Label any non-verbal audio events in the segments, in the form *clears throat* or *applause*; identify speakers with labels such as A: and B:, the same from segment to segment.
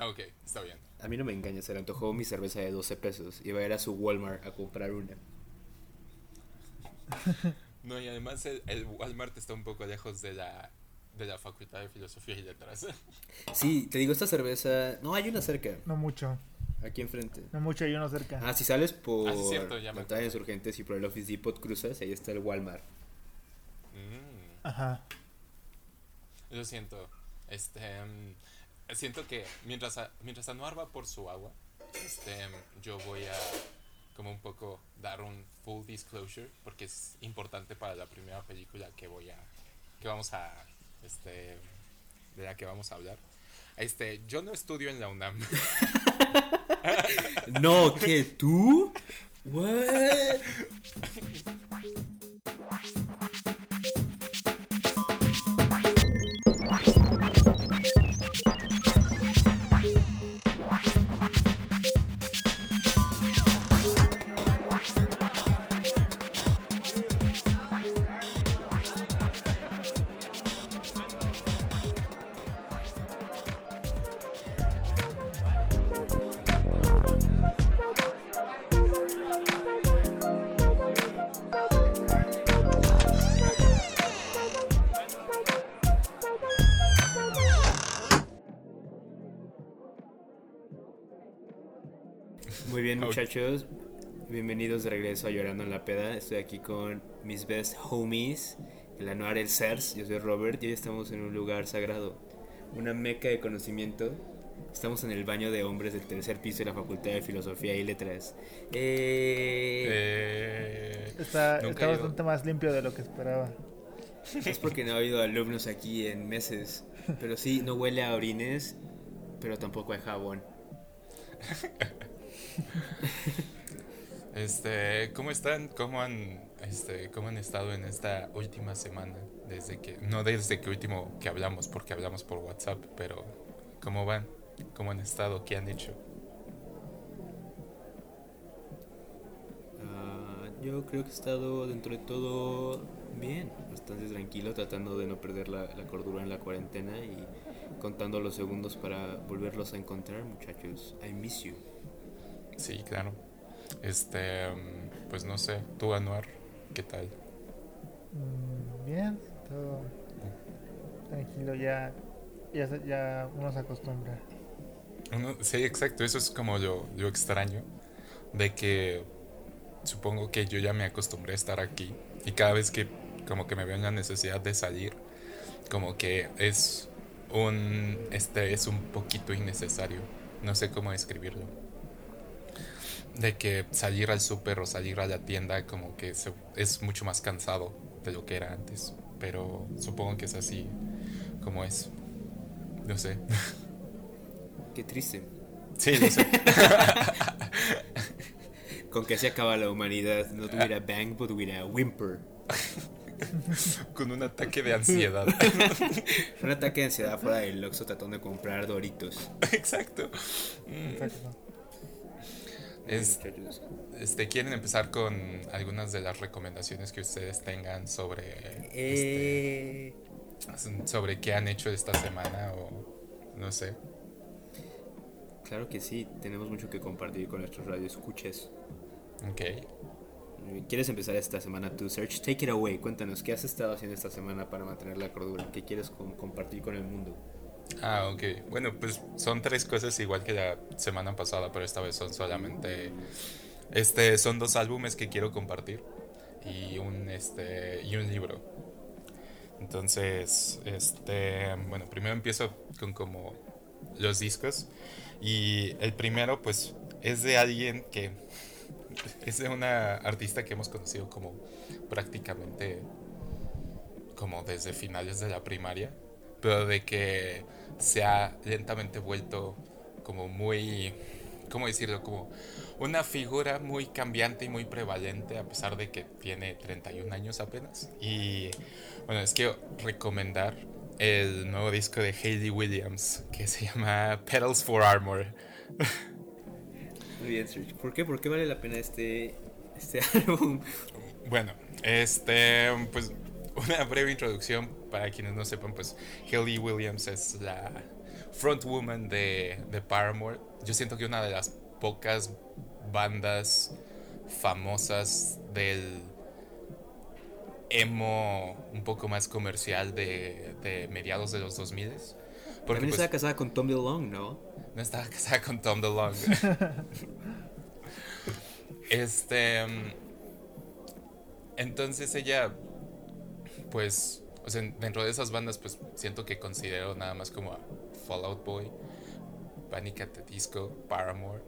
A: Ah, ok, está bien.
B: A mí no me engaña, se le antojó mi cerveza de 12 pesos. Iba a ir a su Walmart a comprar una. *laughs*
A: No, y además el, el Walmart está un poco lejos de la, de la Facultad de Filosofía y Letras. *laughs*
B: Sí, te digo, esta cerveza. No, hay una cerca.
C: No mucho.
B: Aquí enfrente.
C: No mucho, hay uno cerca.
B: Ah, si sales por
A: Ah, cierto, ya.
B: Insurgentes y por el Office Depot cruzas, ahí está el Walmart.
A: Mm,
C: Ajá.
A: lo siento. Este, mm, siento que mientras, a- mientras Anuar va por su agua, este, yo voy a como un poco dar un full disclosure porque es importante para la primera película que voy a que vamos a este de la que vamos a hablar. Este, yo no estudio en la UNAM. *laughs*
B: No, ¿qué? ¿Tú? What? *laughs* muchachos. Bienvenidos de regreso a Llorando en la Peda. Estoy aquí con mis best homies, el Anuar El Cers. Yo soy Robert y hoy estamos en un lugar sagrado, una meca de conocimiento. Estamos en el baño de hombres del tercer piso de la Facultad de Filosofía y Letras. Eh,
A: Eh,
C: Está, está bastante más limpio de lo que esperaba.
B: Es porque no ha habido alumnos aquí en meses. Pero sí, no huele a orines, pero tampoco hay jabón. *laughs* *laughs*
A: Este, ¿cómo están? ¿Cómo han, este, cómo han estado en esta última semana? Desde que, no desde que último que hablamos, porque hablamos por WhatsApp, pero ¿cómo van? ¿Cómo han estado? ¿Qué han hecho?
B: Ah, yo creo que he estado dentro de todo bien, bastante tranquilo, tratando de no perder la, la cordura en la cuarentena y contando los segundos para volverlos a encontrar, muchachos. I miss you.
A: Sí, claro. Este, pues no sé, tú Anuar, ¿qué tal?
C: Mm, Bien, todo tranquilo, ya, ya, ya uno se acostumbra.
A: Uno- sí, exacto, eso es como lo, lo extraño, de que supongo que yo ya me acostumbré a estar aquí y cada vez que como que me veo en la necesidad de salir, como que es un estrés un poquito innecesario, no sé cómo describirlo. De que salir al súper o salir a la tienda como que se- es mucho más cansado de lo que era antes, pero supongo que es así como es. No sé. *laughs*
B: Qué triste.
A: Sí, lo sé. *laughs*
B: Con que se acaba la humanidad, no tuviera bang, pero tuviera whimper. *laughs*
A: con un ataque de ansiedad.
B: Un ataque de ansiedad fuera del Oxxo tratando de comprar Doritos.
A: Exacto. Mm,
C: Exacto.
A: Es-. Este, ¿Quieren empezar con algunas de las recomendaciones que ustedes tengan sobre,
B: Eh,
A: este, sobre qué han hecho esta semana o no sé?
B: claro que sí, tenemos mucho que compartir con nuestros radioescuchas.
A: Ok.
B: ¿Quieres empezar esta semana tú, Search? Take it away, cuéntanos, ¿qué has estado haciendo esta semana para mantener la cordura? ¿Qué quieres com- compartir con el mundo?
A: Ah, ok. Bueno, pues son tres cosas igual que la semana pasada, pero esta vez son solamente... Este, son dos álbumes que quiero compartir y un, este, y un libro. Entonces, este, bueno, primero empiezo con como los discos y el primero pues es de alguien que *laughs* es de una artista que hemos conocido como prácticamente como desde finales de la primaria, pero de que se ha lentamente vuelto como muy, ¿cómo decirlo? Como una figura muy cambiante y muy prevalente a pesar de que tiene 31 años apenas. Y bueno, es que recomendar el nuevo disco de Hayley Williams que se llama Pedals for Armor.
B: Muy bien. ¿Por qué? ¿Por qué vale la pena este, este *laughs* álbum?
A: Bueno, este, pues una breve introducción para quienes no sepan, pues Hayley Williams es la frontwoman de, de Paramore. Yo siento que una de las pocas bandas famosas del emo un poco más comercial de, de mediados de los 2000
B: porque También estaba pues, casada con Tom DeLonge, ¿no?
A: No estaba casada con Tom DeLonge. *laughs* este. Entonces ella. Pues. O sea, dentro de esas bandas, pues siento que considero nada más como a Fallout Boy, Panic at the Disco, Paramore.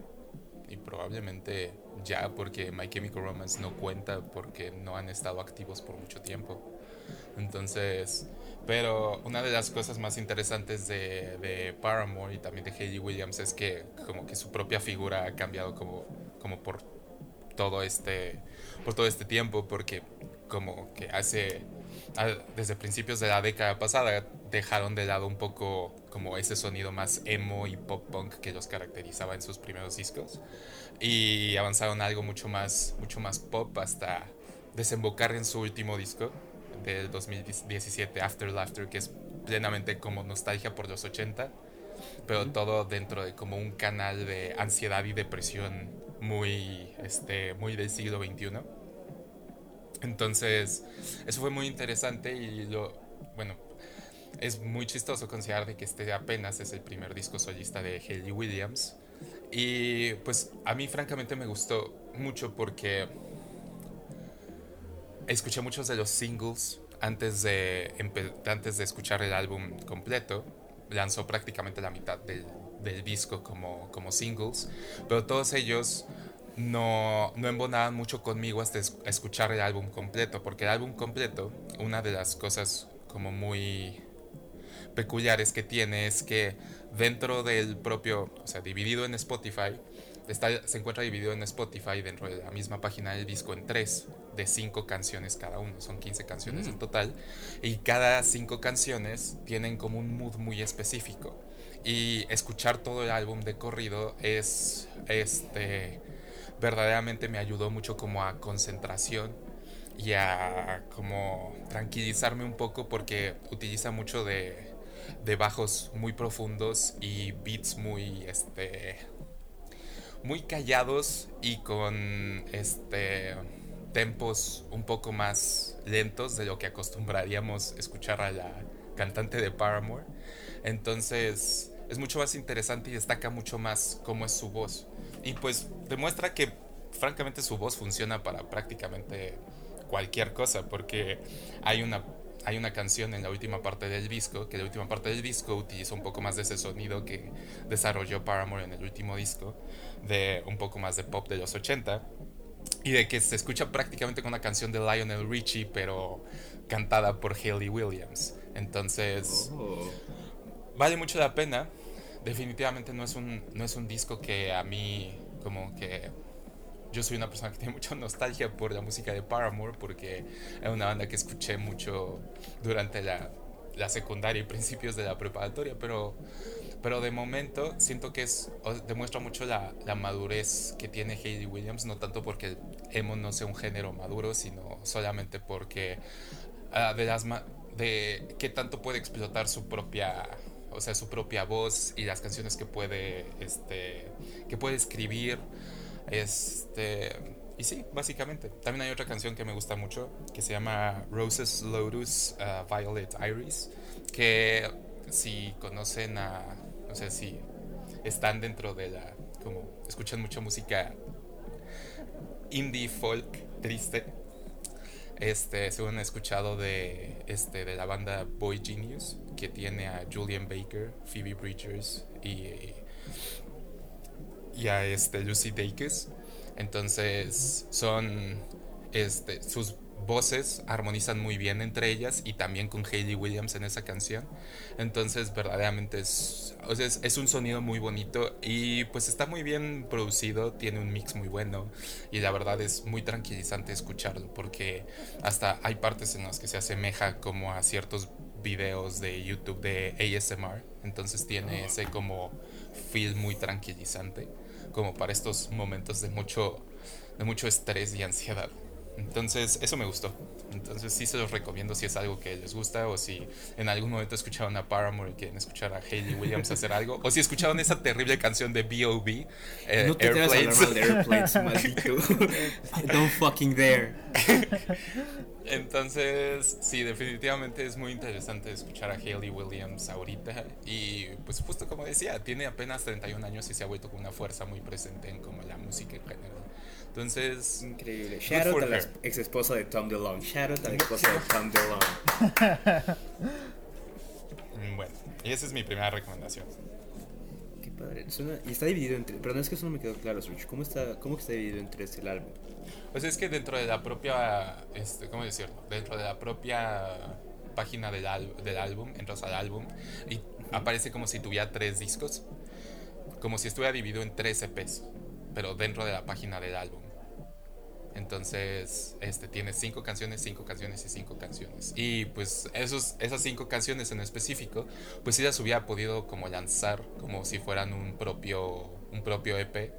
A: Y probablemente ya, porque My Chemical Romance no cuenta porque no han estado activos por mucho tiempo. Entonces, pero una de las cosas más interesantes de, de, Paramore y también de Hayley Williams es que como que su propia figura ha cambiado como, como por todo este por todo este tiempo porque como que hace desde principios de la década pasada dejaron de lado un poco como ese sonido más emo y pop punk que los caracterizaba en sus primeros discos y avanzaron a algo mucho más mucho más pop hasta desembocar en su último disco del 2017, After Laughter, que es plenamente como nostalgia por los 80, pero todo dentro de como un canal de ansiedad y depresión muy, este, muy del siglo XXI. Entonces, eso fue muy interesante y lo, bueno, es muy chistoso considerar de que este apenas es el primer disco solista de Hayley Williams. Y pues a mí francamente me gustó mucho porque escuché muchos de los singles antes de, antes de escuchar el álbum completo. Lanzó prácticamente la mitad del, del disco como, como singles, pero todos ellos no, no embonaban mucho conmigo hasta escuchar el álbum completo, porque el álbum completo, una de las cosas como muy peculiares que tiene es que dentro del propio, o sea, dividido en Spotify, está, se encuentra dividido en Spotify dentro de la misma página del disco en tres de cinco canciones cada uno, son 15 canciones en mm. total, y cada cinco canciones tienen como un mood muy específico. Y escuchar todo el álbum de corrido es, este, verdaderamente me ayudó mucho como a concentración y a como tranquilizarme un poco porque utiliza mucho de, de bajos muy profundos y beats muy, este, muy callados y con, este, tempos un poco más lentos de lo que acostumbraríamos escuchar a la cantante de Paramore. Entonces es mucho más interesante y destaca mucho más cómo es su voz. Y pues demuestra que francamente su voz funciona para prácticamente cualquier cosa, porque hay una, hay una canción en la última parte del disco, que la última parte del disco utiliza un poco más de ese sonido que desarrolló Paramore en el último disco, de un poco más de pop de los 80 y de que se escucha prácticamente con una canción de Lionel Richie, pero cantada por Hayley Williams. Entonces, oh. vale mucho la pena. Definitivamente no es, un, no es un disco que a mí, como que. Yo soy una persona que tiene mucha nostalgia por la música de Paramore, porque es una banda que escuché mucho durante la, la secundaria y principios de la preparatoria, pero pero de momento siento que es demuestra mucho la, la, madurez que tiene Hayley Williams, no tanto porque el emo no sea un género maduro, sino solamente porque uh, de las de qué tanto puede explotar su propia o sea, su propia voz y las canciones que puede este que puede escribir este y sí, básicamente. También hay otra canción que me gusta mucho que se llama Roses Lotus uh, Violet Iris, que si conocen a no sé si están dentro de la, como escuchan mucha música indie folk triste. Este, según he escuchado de, este, de la banda Boy Genius, que tiene a Julian Baker, Phoebe Bridgers y, y a este, Lucy Dacus. Entonces, son este, sus voces armonizan muy bien entre ellas y también con Hayley Williams en esa canción. Entonces verdaderamente es, es, un sonido muy bonito y pues está muy bien producido, tiene un mix muy bueno y la verdad es muy tranquilizante escucharlo porque hasta hay partes en las que se asemeja como a ciertos videos de YouTube de ASMR. Entonces tiene ese como feel muy tranquilizante como para estos momentos de mucho, de mucho estrés y ansiedad. Entonces, eso me gustó. Entonces, sí se los recomiendo si es algo que les gusta o si en algún momento escucharon a Paramore y quieren escuchar a Hayley Williams hacer *laughs* algo. O si escucharon esa terrible canción de B.O.B.
B: Eh, no te Airplanes. A de Airplanes, *laughs* maldito. *laughs* Don't fucking dare.
A: Entonces, sí, definitivamente es muy interesante escuchar a Hayley Williams ahorita. Y pues justo como decía, tiene apenas 31 años y se ha vuelto con una fuerza muy presente en como la música en general. Entonces.
B: Increíble. Shout out a la ex esposa de Tom DeLonge. Shout out a la esposa de Tom DeLonge. *laughs*
A: bueno, y esa es mi primera recomendación.
B: Qué padre. y está dividido entre. Pero no es que eso no me quedó claro, Switch. ¿Cómo está, cómo está dividido entre este álbum?
A: Pues es que dentro de la propia. Este, ¿Cómo decirlo? Dentro de la propia página del, del álbum, entras al álbum y aparece como si tuviera tres discos. Como si estuviera dividido en tres EPs pero dentro de la página del álbum. Entonces, este tiene cinco canciones, cinco canciones y cinco canciones. Y pues esos, esas cinco canciones en específico, pues sí las hubiera podido como lanzar como si fueran un propio, un propio EP.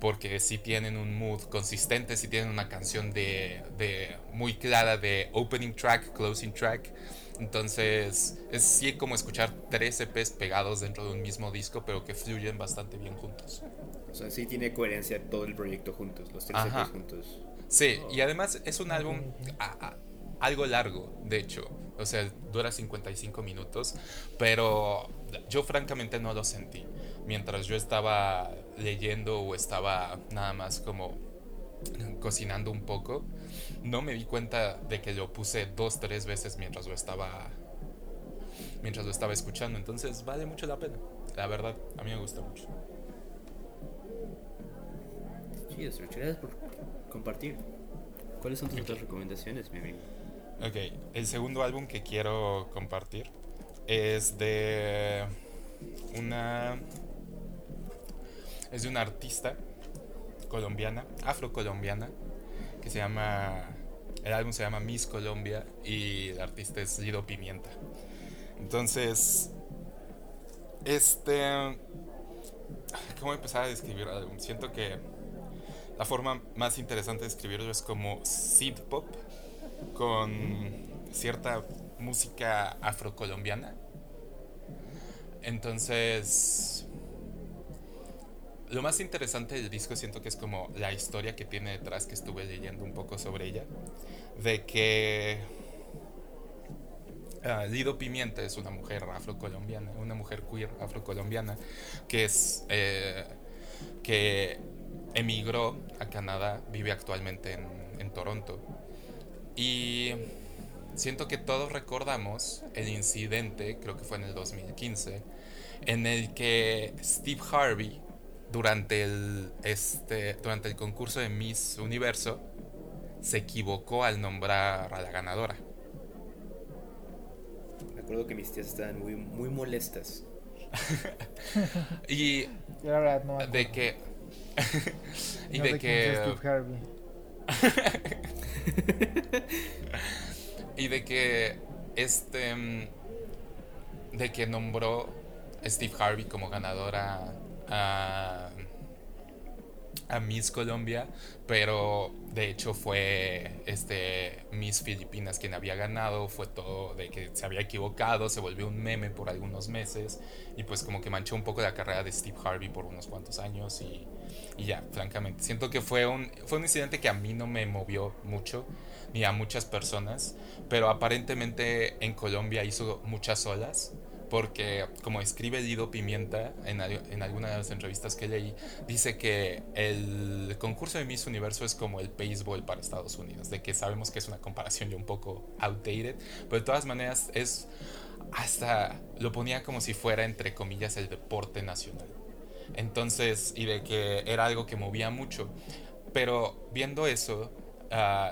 A: Porque sí tienen un mood consistente, sí tienen una canción de, de muy clara de opening track, closing track. Entonces, es sí como escuchar tres EPs pegados dentro de un mismo disco, pero que fluyen bastante bien juntos.
B: O sea, sí tiene coherencia todo el proyecto juntos, los tres EPs juntos.
A: Sí, y además es un álbum algo largo, de hecho. O sea, dura 55 minutos, pero yo francamente no lo sentí. Mientras yo estaba leyendo o estaba nada más como cocinando un poco, no me di cuenta de que lo puse dos, tres veces mientras lo estaba mientras lo estaba escuchando. Entonces vale mucho la pena. La verdad, a mí me gusta mucho.
B: gracias por compartir. ¿Cuáles son tus otras recomendaciones, mi amigo?
A: Ok, el segundo álbum que quiero compartir es de una. Es de una artista colombiana, afrocolombiana, que se llama. El álbum se llama Miss Colombia y el artista es Lido Pimienta. Entonces, este. ¿Cómo empezar a describir el álbum? Siento que la forma más interesante de escribirlo es como synth pop con cierta música afrocolombiana. Entonces, lo más interesante del disco siento que es como la historia que tiene detrás, que estuve leyendo un poco sobre ella, de que uh, Lido Pimienta es una mujer afrocolombiana, una mujer queer afrocolombiana, que es... Eh, que emigró a Canadá, vive actualmente en, Toronto. Y siento que todos recordamos el incidente, creo que fue en el 2015, en el que Steve Harvey, durante el, este, durante el concurso de Miss Universo, se equivocó al nombrar a la ganadora.
B: Me acuerdo que mis tías estaban muy, muy molestas. *laughs*
A: y de que *laughs* y de que. *laughs* y de que este. Mm, de que nombró Steve Harvey como ganadora a a Miss Colombia, pero de hecho fue este Miss Filipinas quien había ganado, fue todo de que se había equivocado, se volvió un meme por algunos meses y pues como que manchó un poco la carrera de Steve Harvey por unos cuantos años y, y ya, francamente, siento que fue un, fue un incidente que a mí no me movió mucho ni a muchas personas, pero aparentemente en Colombia hizo muchas olas porque como escribe Lido Pimienta en, en alguna de las entrevistas que leí, dice que el concurso de Miss Universo es como el béisbol para Estados Unidos, de que sabemos que es una comparación ya un poco outdated, pero de todas maneras es hasta lo ponía como si fuera entre comillas el deporte nacional. Entonces, y de que era algo que movía mucho. Pero viendo eso,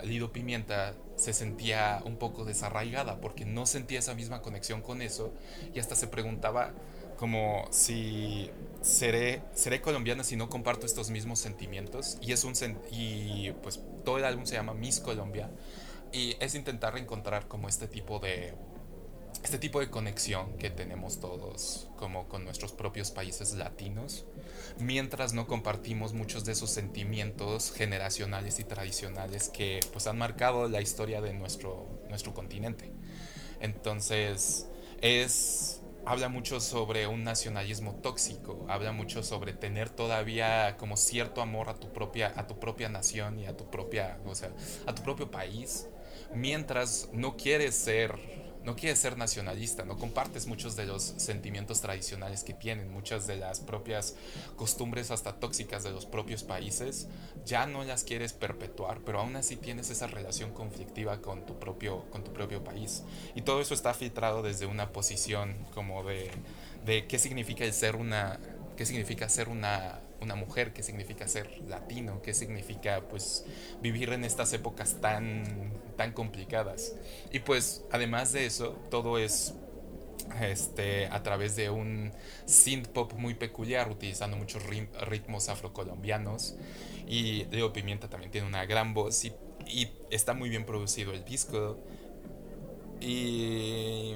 A: Lido Pimienta se sentía un poco desarraigada porque no sentía esa misma conexión con eso y hasta se preguntaba como si seré, seré colombiana si no comparto estos mismos sentimientos. Y es un y pues todo el álbum se llama Miss Colombia y es intentar encontrar como este tipo de este tipo de conexión que tenemos todos como con nuestros propios países latinos, mientras no compartimos muchos de esos sentimientos generacionales y tradicionales que pues han marcado la historia de nuestro, nuestro continente. Entonces, es habla mucho sobre un nacionalismo tóxico, habla mucho sobre tener todavía como cierto amor a tu propia a tu propia nación y a tu propia, o sea, a tu propio país, mientras no quieres ser no quieres ser nacionalista, no compartes muchos de los sentimientos tradicionales que tienen, muchas de las propias costumbres hasta tóxicas de los propios países, ya no las quieres perpetuar, pero aún así tienes esa relación conflictiva con tu propio, con tu propio país. Y todo eso está filtrado desde una posición como de, de qué significa el ser una, qué significa ser una una mujer, qué significa ser latino, qué significa pues vivir en estas épocas tan, tan complicadas. Y pues además de eso, todo es este, a través de un synth pop muy peculiar, utilizando muchos ritmos afrocolombianos. Y Leo Pimienta también tiene una gran voz y, y está muy bien producido el disco. Y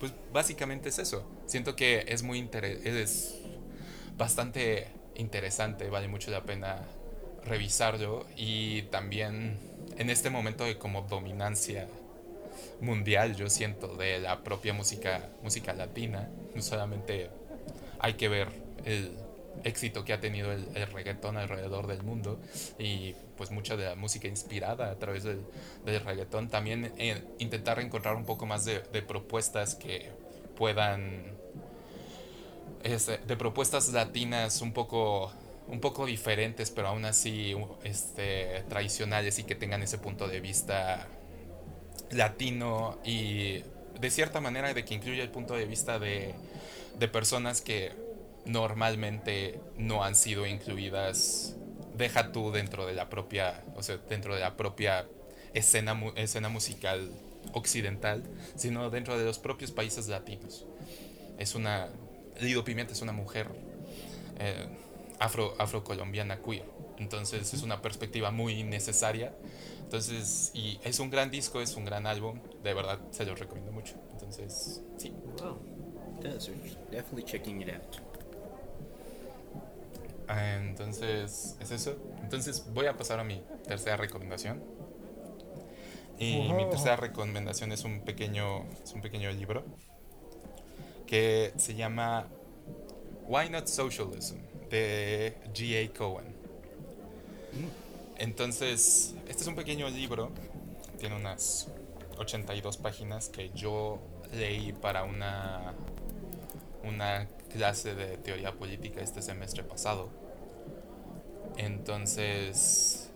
A: pues básicamente es eso. Siento que es muy interesante, es bastante interesante, vale mucho la pena revisarlo. Y también en este momento de como dominancia mundial yo siento de la propia música música latina no solamente hay que ver el éxito que ha tenido el, reggaetón alrededor del mundo y pues mucha de la música inspirada a través del, del reggaetón. También intentar encontrar un poco más de propuestas que puedan este, de propuestas latinas un poco, un poco diferentes, pero aún así este, tradicionales y que tengan ese punto de vista latino y de cierta manera de que incluya el punto de vista de, de personas que normalmente no han sido incluidas deja tú dentro de la propia o sea dentro de la propia escena escena musical occidental sino dentro de los propios países latinos. Es una Lido Pimienta es una mujer eh, afro, afrocolombiana queer. Entonces es una perspectiva muy necesaria. Entonces, y es un gran disco, es un gran álbum. De verdad, se lo recomiendo mucho. Entonces, sí. Wow. definitely checking it out. Ah, entonces, es eso. Entonces, voy a pasar a mi tercera recomendación. Y mi tercera recomendación es un pequeño, es un pequeño libro que se llama Why Not Socialism de G.A. Cohen. Entonces, este es un pequeño libro, tiene unas 82 páginas que yo leí para una, una clase de teoría política este semestre pasado. Entonces,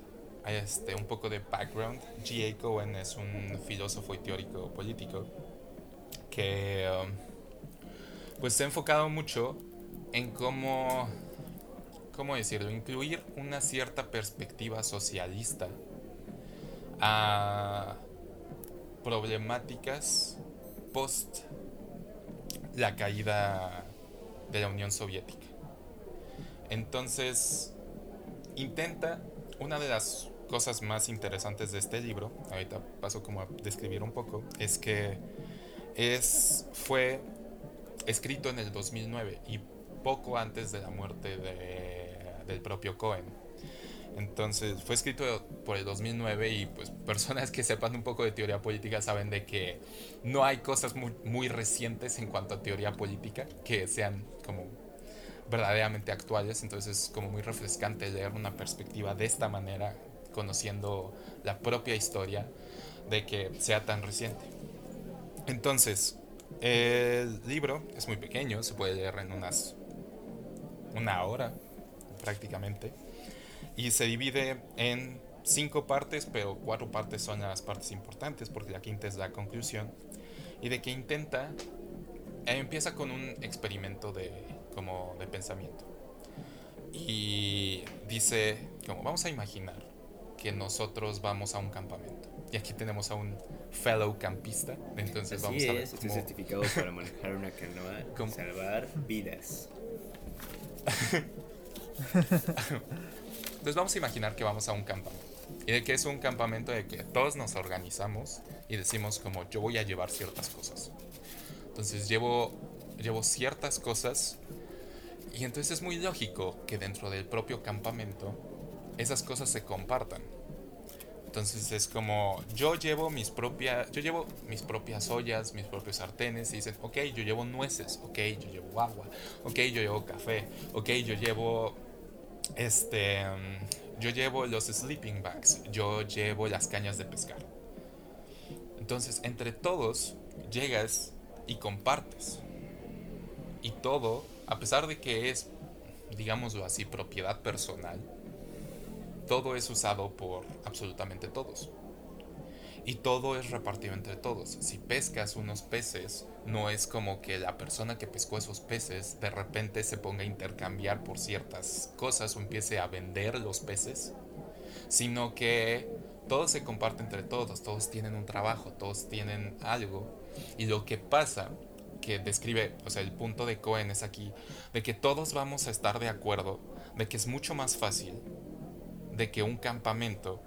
A: este, un poco de background. G.A. Cohen es un filósofo y teórico político que... Um, pues se ha enfocado mucho en cómo, ¿cómo decirlo? Incluir una cierta perspectiva socialista a problemáticas post la caída de la Unión Soviética. Entonces, intenta, una de las cosas más interesantes de este libro, ahorita paso como a describir un poco, es que es, fue escrito en el 2009 y poco antes de la muerte del propio Cohen. Entonces fue escrito por el 2009 y pues *laughs* personas que sepan un poco de teoría política saben de que no hay cosas muy, muy recientes en cuanto a teoría política que sean como verdaderamente actuales. Entonces es como muy refrescante leer una perspectiva de esta manera, conociendo la propia historia de que sea tan reciente. Entonces, el libro es muy pequeño, se puede leer en unas una hora prácticamente y se divide en cinco partes, pero cuatro partes son las partes importantes porque la quinta es la conclusión y de que intenta eh, empieza con un experimento de como de pensamiento y dice como vamos a imaginar que nosotros vamos a un campamento y aquí tenemos a un fellow campista. Entonces vamos a ver.
B: Es, cómo... certificado para manejar una canoa *laughs* salvar vidas.
A: Entonces vamos a imaginar que vamos a un campamento. Y de que es un campamento de que todos nos organizamos y decimos como yo voy a llevar ciertas cosas. Entonces llevo, llevo ciertas cosas y entonces es muy lógico que dentro del propio campamento esas cosas se compartan. Entonces es como yo llevo mis propias yo llevo mis propias ollas, mis propios sartenes y dicen, ok, yo llevo nueces, ok, yo llevo agua, ok, yo llevo café, ok, yo llevo este yo llevo los sleeping bags, yo llevo las cañas de pescar. Entonces, entre todos llegas y compartes. Y todo, a pesar de que es, digámoslo así, propiedad personal, todo es usado por absolutamente todos. Y todo es repartido entre todos. Si pescas unos peces, no es como que la persona que pescó esos peces de repente se ponga a intercambiar por ciertas cosas o empiece a vender los peces, sino que todo se comparte entre todos, todos tienen un trabajo, todos tienen algo. Y lo que pasa, que describe, o sea, el punto de Cohen es aquí, de que todos vamos a estar de acuerdo de que es mucho más fácil de que un campamento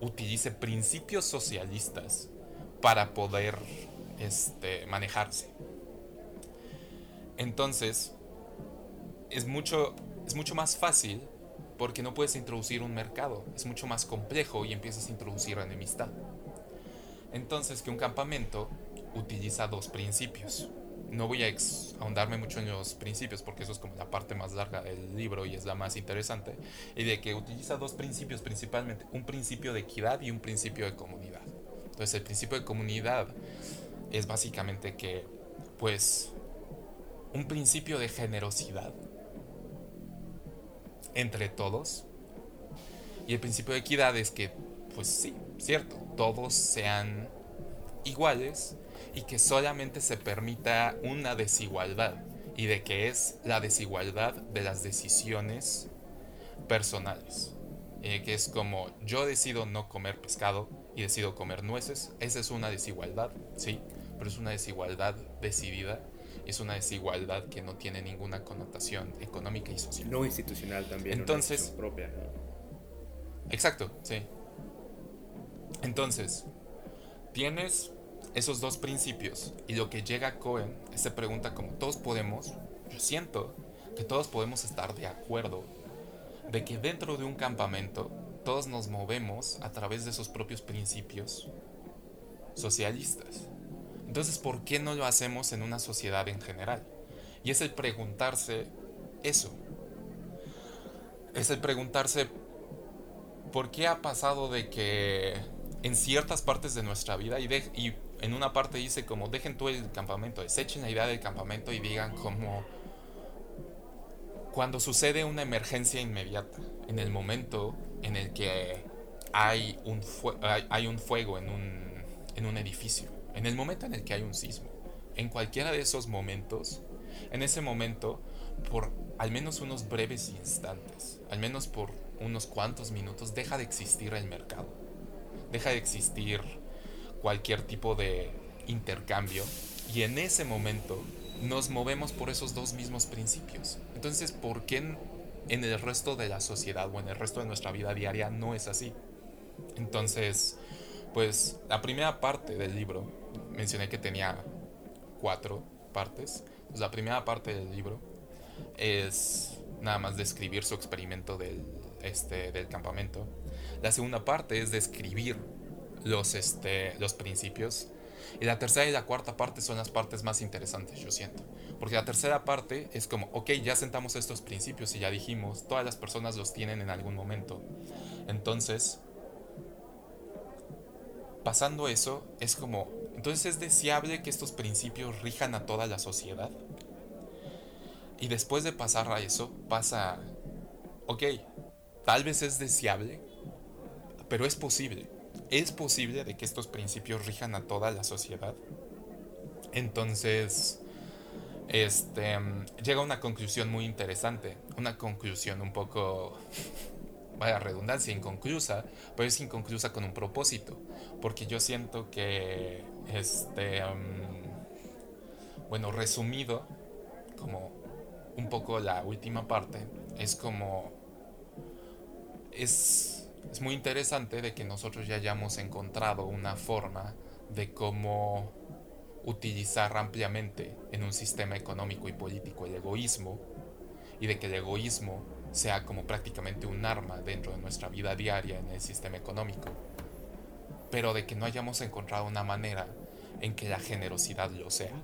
A: utilice principios socialistas para poder este, manejarse. Entonces, es mucho, es mucho más fácil porque no puedes introducir un mercado, es mucho más complejo y empiezas a introducir enemistad. Entonces, que un campamento utiliza dos principios no voy a ahondarme mucho en los principios porque eso es como la parte más larga del libro y es la más interesante, y de que utiliza dos principios principalmente, un principio de equidad y un principio de comunidad. Entonces el principio de comunidad es básicamente que, pues, un principio de generosidad entre todos, y el principio de equidad es que, pues sí, cierto, todos sean iguales, y que solamente se permita una desigualdad y de que es la desigualdad de las decisiones personales. Eh, que es como yo decido no comer pescado y decido comer nueces, esa es una desigualdad, sí, pero es una desigualdad decidida, es una desigualdad que no tiene ninguna connotación económica y social.
B: No institucional también.
A: Entonces,
B: propia.
A: Exacto, sí. Entonces, tienes esos dos principios y lo que llega a Cohen se pregunta como todos podemos, yo siento que todos podemos estar de acuerdo de que dentro de un campamento todos nos movemos a través de esos propios principios socialistas. Entonces, ¿por qué no lo hacemos en una sociedad en general? Y es el preguntarse eso. Es el preguntarse por qué ha pasado de que en ciertas partes de nuestra vida y en una parte dice como dejen todo el campamento, desechen la idea del campamento y digan como cuando sucede una emergencia inmediata, en el momento en el que hay un, hay, un fuego un, en un edificio, en el momento en el que hay un sismo, en cualquiera de esos momentos, en ese momento, por al menos unos breves instantes, al menos por unos cuantos minutos, deja de existir el mercado, deja de existir cualquier tipo de intercambio y en ese momento nos movemos por esos dos mismos principios. Entonces, ¿por qué en, el resto de la sociedad o en el resto de nuestra vida diaria no es así? Entonces, pues la primera parte del libro, mencioné que tenía cuatro partes, pues la primera parte del libro es nada más describir su experimento del, este, del campamento. La segunda parte es describir los, este, los principios. Y la tercera y la cuarta parte son las partes más interesantes, yo siento. Porque la tercera parte es como, ok, ya sentamos estos principios y ya dijimos, todas las personas los tienen en algún momento. Entonces, pasando eso, es como, entonces es deseable que estos principios rijan a toda la sociedad. Y después de pasar a eso, pasa, ok, tal vez es deseable, pero es posible. ¿Es posible de que estos principios rijan a toda la sociedad? Entonces, este, llega a una conclusión muy interesante, una conclusión un poco, *laughs* vaya redundancia, inconclusa, pero es inconclusa con un propósito, porque yo siento que, este, bueno, resumido, como un poco la última parte, es como, es es muy interesante de que nosotros ya hayamos encontrado una forma de cómo utilizar ampliamente en un sistema económico y político el egoísmo y de que el egoísmo sea como prácticamente un arma dentro de nuestra vida diaria en el sistema económico, pero de que no hayamos encontrado una manera en que la generosidad lo sea.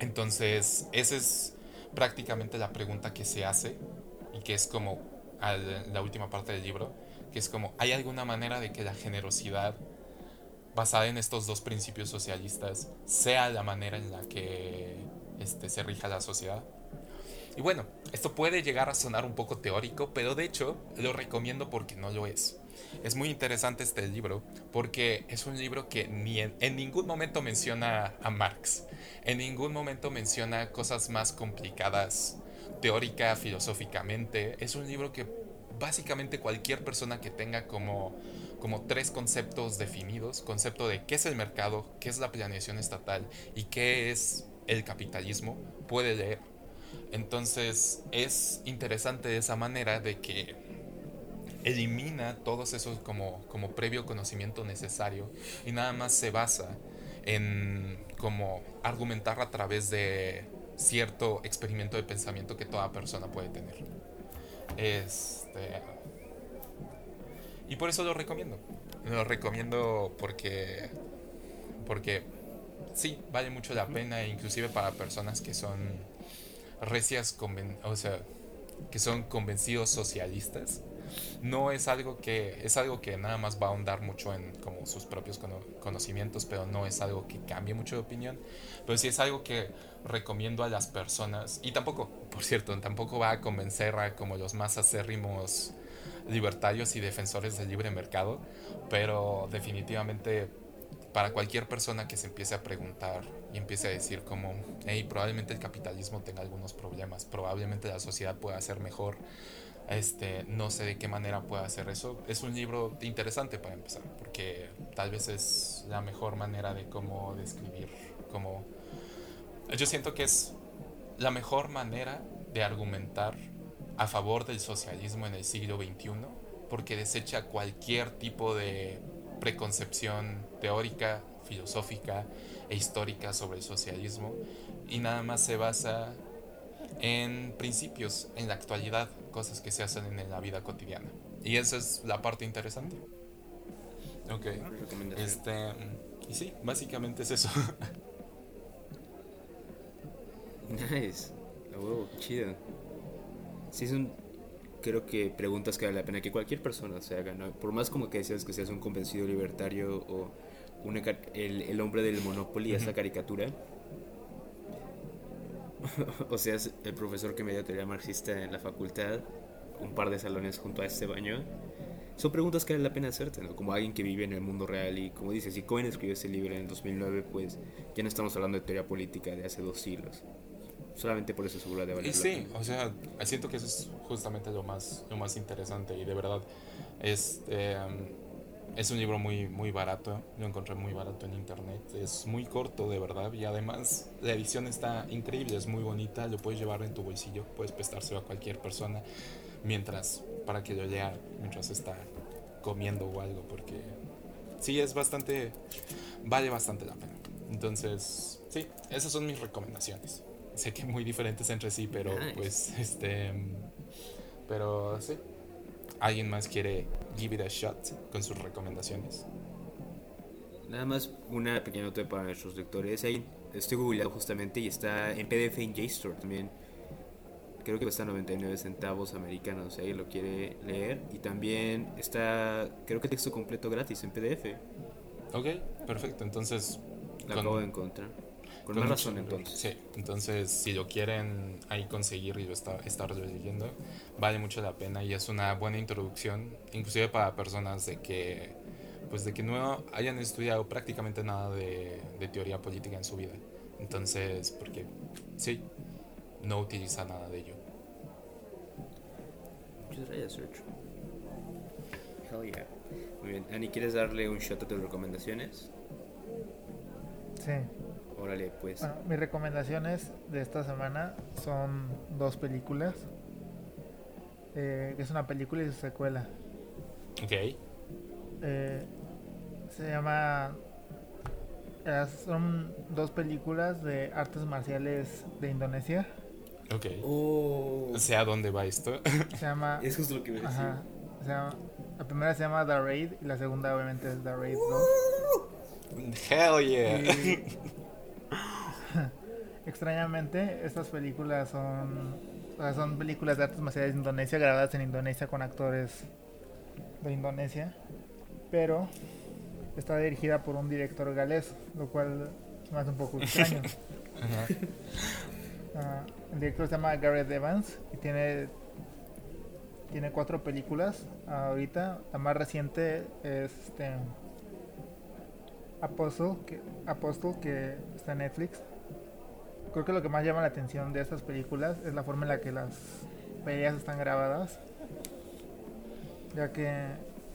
A: Entonces, esa es prácticamente la pregunta que se hace y que es como la última parte del libro, que es como, ¿hay alguna manera de que la generosidad basada en estos dos principios socialistas sea la manera en la que este, se rija la sociedad? Y bueno, esto puede llegar a sonar un poco teórico, pero de hecho lo recomiendo porque no lo es. Es muy interesante este libro porque es un libro que ni en, ningún momento menciona a Marx, en ningún momento menciona cosas más complicadas teórica, filosóficamente. Es un libro que básicamente cualquier persona que tenga como, como tres conceptos definidos, concepto de qué es el mercado, qué es la planeación estatal y qué es el capitalismo, puede leer entonces es interesante de esa manera de que elimina todos esos como, como previo conocimiento necesario y nada más se basa en como argumentar a través de cierto experimento de pensamiento que toda persona puede tener. Este, y por eso lo recomiendo. Lo recomiendo porque porque sí, vale mucho la pena inclusive para personas que son recias, o sea, que son convencidos socialistas, no es algo que es algo que nada más va a ahondar mucho en como sus propios conocimientos, pero no es algo que cambie mucho de opinión, pero sí es algo que recomiendo a las personas y tampoco, por cierto, tampoco va a convencer a como los más acérrimos libertarios y defensores del libre mercado, pero definitivamente para cualquier persona que se empiece a preguntar y empiece a decir como, hey, probablemente el capitalismo tenga algunos problemas, probablemente la sociedad pueda ser mejor, este, no sé de qué manera pueda hacer eso. Es un libro interesante para empezar, porque tal vez es la mejor manera de cómo describir, como... Yo siento que es la mejor manera de argumentar a favor del socialismo en el siglo XXI, porque desecha cualquier tipo de preconcepción teórica, filosófica e histórica sobre el socialismo y nada más se basa en principios, en la actualidad, cosas que se hacen en la vida cotidiana. Y esa es la parte interesante. Ok. Este, y sí, básicamente es eso. *laughs*
B: nice. chido. Sí, es un. Creo que preguntas que vale la pena que cualquier persona se haga, ¿no? Por más como que decías que seas un convencido libertario o el, el, hombre del Monopoly, esa caricatura. *laughs* o sea, el profesor que me dio teoría marxista en la facultad, un par de salones junto a este baño. Son preguntas que vale la pena hacerte, ¿no? Como alguien que vive en el mundo real y como dices, si Cohen escribió ese libro en el 2009, pues ya no estamos hablando de teoría política de hace dos siglos. Solamente por eso seguro de valer.
A: Y sí, o sea, siento que eso es justamente lo más, lo más interesante y de verdad, este... Es un libro muy, muy barato, lo encontré muy barato en internet. Es muy corto, de verdad, y además la edición está increíble, es muy bonita, lo puedes llevar en tu bolsillo, puedes prestárselo a cualquier persona mientras, para que lo lea mientras está comiendo o algo, porque sí, es bastante, vale bastante la pena. Entonces, sí, esas son mis recomendaciones. Sé que muy diferentes entre sí, pero pues, este, pero sí. ¿Alguien más quiere give it a shot con sus recomendaciones?
B: Nada más una pequeña nota para nuestros lectores. Ahí estoy googleando justamente y está en PDF en JSTOR también. Creo que cuesta 99 centavos americanos, si alguien lo quiere leer. Y también está, creo que texto completo gratis en PDF.
A: Ok, perfecto. Entonces...
B: Lo acabo de encontrar. Con más razón entonces.
A: Sí, entonces si lo quieren ahí conseguir y lo está, estar leyendo, vale mucho la pena y es una buena introducción, inclusive para personas de que, pues de que no hayan estudiado prácticamente nada de, de teoría política en su vida. Entonces, porque sí, no utiliza nada de ello.
B: Muchas gracias, Sergio. Hell yeah. Muy bien. Ani, ¿quieres darle un shot a tus recomendaciones?
C: Sí.
B: Órale, pues.
C: Bueno, mis recomendaciones de esta semana son dos películas. Eh, es una película y su secuela.
A: Ok.
C: Eh, se llama eh, son dos películas de artes marciales de Indonesia.
A: Ok.
B: Oh.
A: Sé a dónde va esto.
C: Se llama. *laughs*
B: Es justo lo que me decía.
C: Ajá. se llama- la primera se llama The Raid y la segunda, obviamente, es The Raid 2.
A: Hell yeah.
C: Y- *laughs* Extrañamente, estas películas son, o sea, son películas de artes marciales de Indonesia, grabadas en Indonesia con actores de Indonesia, pero está dirigida por un director galés, lo cual me hace un poco extraño. *laughs* Ah, el director se llama Gareth Evans y tiene tiene cuatro películas ahorita. La más reciente es este Apostle que, Apostle, que está en Netflix. Creo que lo que más llama la atención de estas películas es la forma en la que las peleas están grabadas, ya que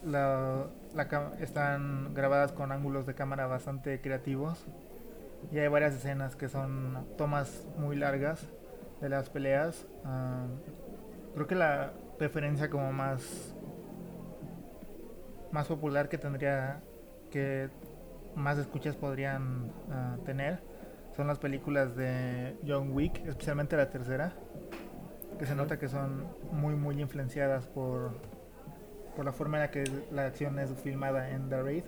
C: la, la están grabadas con ángulos de cámara bastante creativos y hay varias escenas que son tomas muy largas de las peleas. Ah, creo que la preferencia como más más popular que tendría que más escuchas podrían ah, tener son las películas de John Wick, especialmente la tercera, que se nota que son muy muy influenciadas por por la forma en la que la acción es filmada en The Raid.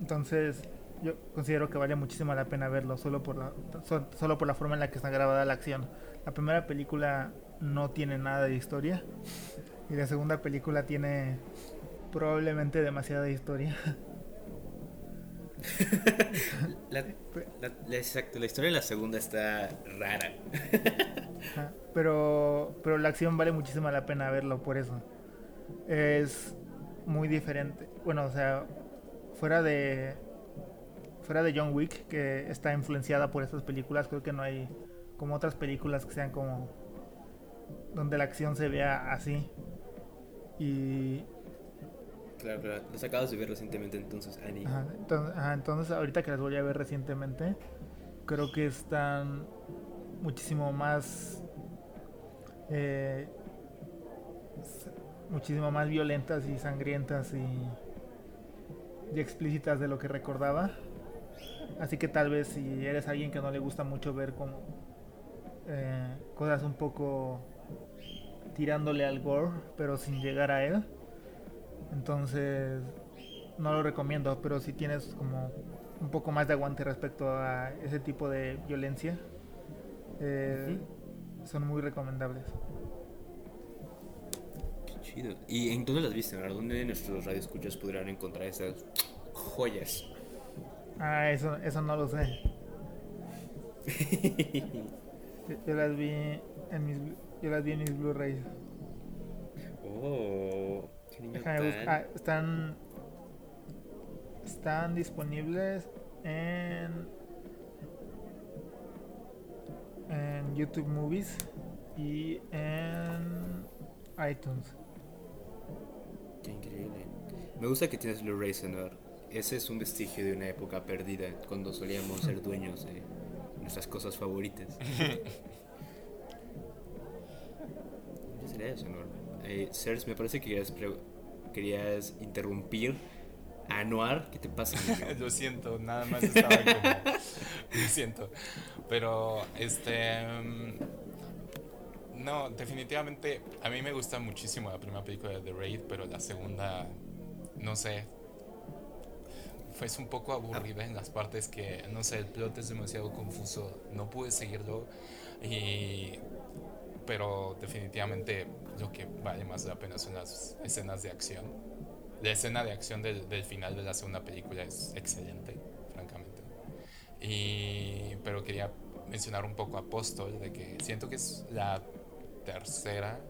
C: Entonces, yo considero que vale muchísimo la pena verlo solo por la so- solo por la forma en la que está grabada la acción. La primera película no tiene nada de historia y la segunda película tiene probablemente demasiada historia. *laughs*
B: La, exacto, la historia de la segunda está rara.
C: Pero pero la acción vale muchísimo la pena verlo por eso. Es muy diferente. Bueno, o sea, fuera de fuera de John Wick que está influenciada por estas películas, creo que no hay como otras películas que sean como donde la acción se vea así. Y
B: Claro, claro. Los acabas de ver recientemente entonces, Annie.
C: Ajá, entonces, ajá, entonces ahorita que las voy a ver recientemente, creo que están muchísimo más eh, muchísimo más violentas y sangrientas y, y explícitas de lo que recordaba. Así que tal vez si eres alguien que no le gusta mucho ver como eh, cosas un poco tirándole al gore, pero sin llegar a él, entonces no lo recomiendo, pero si tienes como un poco más de aguante respecto a ese tipo de violencia, eh, son muy recomendables.
B: Qué chido. ¿Y en dónde las viste? ¿verdad? ¿Dónde nuestros radioescuchas podrán encontrar esas joyas?
C: Ah, eso, eso no lo sé. *laughs* Yo, yo las vi en mis, yo las vi en mis Blu-rays.
B: oh, qué niño
C: Déjame
B: tan-
C: bus- ah, están, están disponibles en, en YouTube Movies y en iTunes.
B: Qué increíble. Me gusta que tienes Blu-ray, Senor. Ese es un vestigio de una época perdida, cuando solíamos ser *laughs* dueños de nuestras cosas favoritas. *laughs* ¿Qué sería eso, Senor? Eh, me parece que querías, querías interrumpir a Noir. ¿Qué te pasa? *laughs*
A: Lo siento, nada más estaba como. *laughs* Lo siento. Pero, este. mm, No, definitivamente. A mí me gusta muchísimo la primera película de The Raid, pero la segunda. No sé. Fue un poco aburrida en las partes que. No sé, el plot es demasiado confuso. No pude seguirlo. Y. Pero definitivamente lo que vale más la pena son las escenas de acción. La escena de acción del, del final de la segunda película es excelente, francamente. Y, pero quería mencionar un poco Apóstol, de que siento que es la tercera,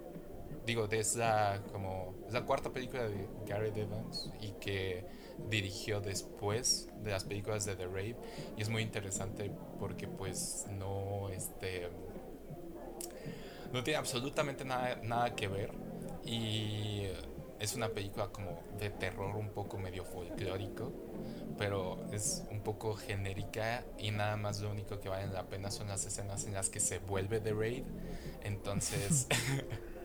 A: digo, es la, como, es la cuarta película de Gareth Evans y que dirigió después de las películas de The Raid. Y es muy interesante porque pues no, no tiene absolutamente nada, nada que ver. Y es una película como de terror un poco medio folclórico, pero es un poco genérica y nada más lo único que vale la pena son las escenas en las que se vuelve The Raid. Entonces, *laughs*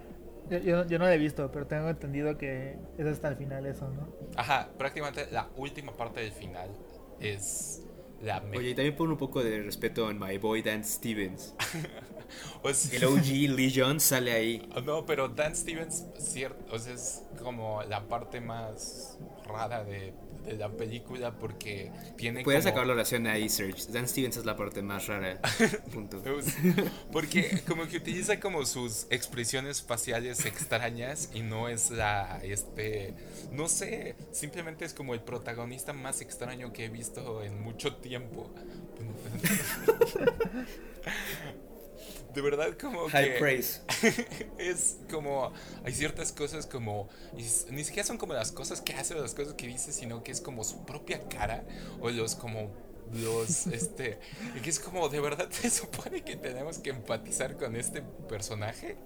A: *laughs*
C: Yo, yo, yo no la he visto, pero tengo entendido que es hasta el final eso, ¿no?
A: Ajá, prácticamente la última parte del final es la
B: Oye, y también pon un poco de respeto a My Boy Dan Stevens. *laughs*
A: o sea,
B: El OG Lee Jones sale ahí. *laughs*
A: No, pero Dan Stevens, cierto, o sea, es como la parte más rara de, de la película porque tiene
B: Puedes
A: como...
B: sacar la oración ahí, Serge. Dan Stevens es la parte más rara. *laughs* Punto.
A: Porque como que utiliza como sus expresiones faciales extrañas y no es la, este, no sé, simplemente es como el protagonista más extraño que he visto en mucho tiempo. *laughs* De verdad como
B: High
A: que
B: praise. *laughs*
A: es como hay ciertas cosas como ni siquiera son como las cosas que hace o las cosas que dice sino que es como su propia cara o los como los *laughs* este y que es como de verdad se *laughs* supone que tenemos que empatizar con este personaje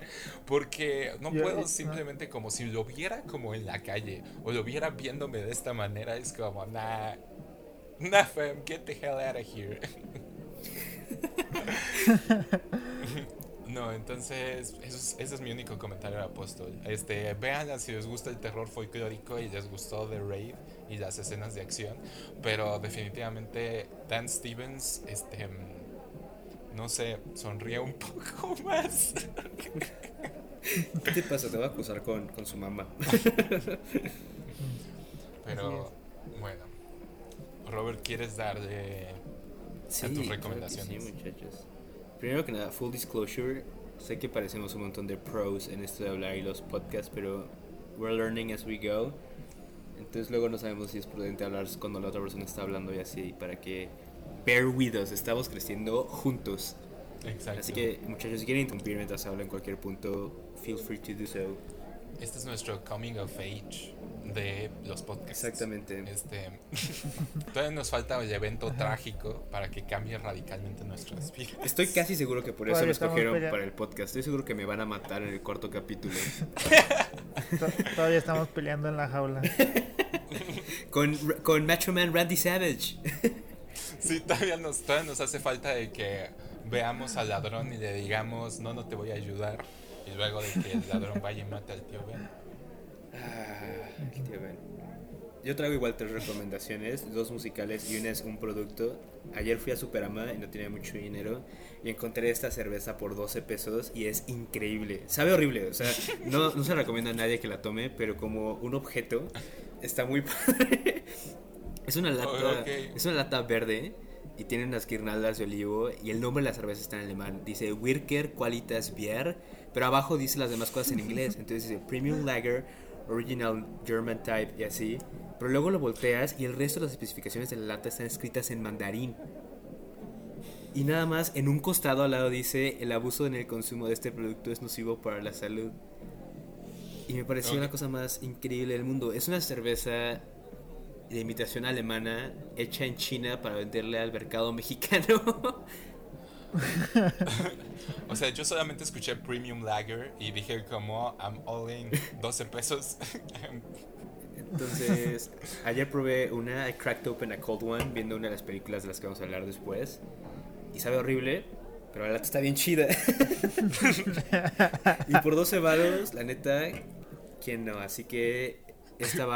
A: porque no puedo simplemente como si lo viera como en la calle o lo viera viéndome de esta manera es como nah nah fam get the hell out of here No, entonces, eso es, ese es mi único comentario al apóstol. Este, véanla si les gusta el terror folclórico y les gustó The Raid y las escenas de acción. Pero definitivamente Dan Stevens, este, no sé, sonríe un *laughs* poco más.
B: ¿Qué te pasa? Te voy a acusar con, con su mamá.
A: Pero, bueno. Robert, ¿quieres darle
B: Sí,
A: a tus
B: claro que
A: recomendaciones?
B: sí, muchachos. Primero que nada, full disclosure. Sé que parecemos un montón de pros en esto de hablar y los podcasts, pero we're learning as we go. Entonces luego no sabemos si es prudente hablar cuando la otra persona está hablando y así, para que bear with us, estamos creciendo juntos.
A: Exacto.
B: Así que muchachos, si quieren interrumpir mientras hablo en cualquier punto, feel free to do so.
A: Este es nuestro coming of age de los podcasts.
B: Exactamente.
A: Este, *laughs* todavía nos falta el evento trágico para que cambie radicalmente nuestras vidas.
B: Estoy casi seguro que por eso me escogieron
C: pelea-
B: para el podcast. Estoy seguro que me van a matar en el cuarto capítulo. *laughs*
C: To- Todavía estamos peleando en la jaula. *laughs*
B: con, con Macho Man Randy Savage.
A: Sí, todavía nos, todavía nos hace falta de que veamos al ladrón y le digamos, no, no te voy a ayudar. Y luego de que el ladrón vaya y mate al tío Ben.
B: Ah, tío Ben. Yo traigo igual tres recomendaciones, dos musicales y una es un producto. Ayer fui a Superama y no tenía mucho dinero y encontré esta cerveza por 12 pesos y es increíble. Sabe horrible, o sea, no, no se recomienda a nadie que la tome, pero como un objeto está muy *laughs* padre. Es una lata,
A: Oh, ok.
B: es una lata verde y tiene unas guirnaldas de olivo y el nombre de la cerveza está en alemán. Dice Wirker Qualitas Bier, pero abajo dice las demás cosas en inglés. Entonces dice Premium Lager, Original German Type y así. Pero luego lo volteas y el resto de las especificaciones de la lata están escritas en mandarín. Y nada más, en un costado al lado dice, el abuso en el consumo de este producto es nocivo para la salud. Y me pareció
A: Ok.
B: la cosa más increíble del mundo. Es una cerveza de imitación alemana hecha en China para venderle al mercado *laughs* mexicano. *laughs*
A: O sea, yo solamente escuché Premium Lager y dije como, I'm all in 12 pesos. *laughs*
B: Entonces, ayer probé una, I cracked open a cold one, viendo una de las películas de las que vamos a hablar después. Y sabe horrible, pero la lata está bien chida. *laughs* y por 12 varos, la neta, ¿quién no? Así que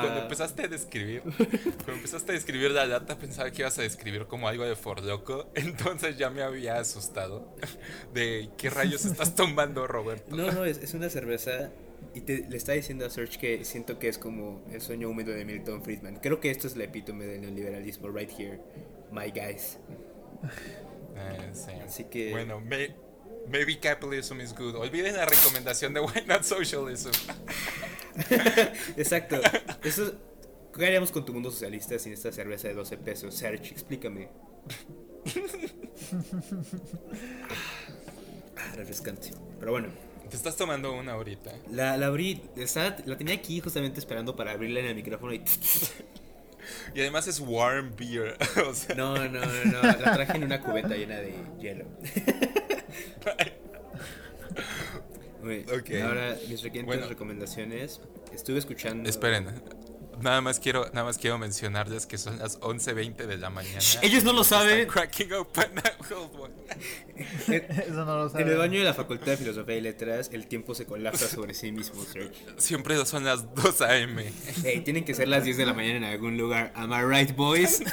A: Cuando empezaste a describir, cuando empezaste a describir la lata, pensaba que ibas a describir como algo de Forloco, *laughs* entonces ya me había asustado de qué rayos estás tomando, Roberto.
B: No, no, es, es una cerveza. Y te, le está diciendo a Serge que siento que es como el sueño húmedo de Milton Friedman. Creo que esto es el epítome del neoliberalismo, right here, my guys.
A: Eh, sí.
B: Así que-
A: Bueno, may- maybe capitalism is good. Olviden la recomendación de Why Not Socialism. *laughs*
B: Exacto. Eso, ¿Qué haríamos con tu mundo socialista sin esta cerveza de 12 pesos? Serge, explícame. *laughs* Ah, refrescante. Pero bueno,
A: Te estás tomando una ahorita.
B: la, la abrí, estaba- la tenía aquí justamente esperando para abrirla en el micrófono y... *laughs*
A: Y además es warm beer. o sea,
B: No, no, no, no, la traje en una cubeta llena de hielo. Muy bien.
A: Ok.
B: Ahora, mis siguientes
A: Bueno.
B: recomendaciones. Estuve escuchando...
A: Esperen. Nada más quiero, nada más quiero mencionarles que son las 11:20 de la mañana. *laughs*
B: Ellos no lo saben.
A: cracking open that cold one. *laughs*
C: Eso no lo
B: En el baño de la Facultad de Filosofía y Letras, el tiempo se colapsa sobre sí mismo, Serge.
A: Siempre son las 2 a.m.
B: Hey, tienen que ser las 10 de la mañana en algún lugar. Am I right, boys? *laughs*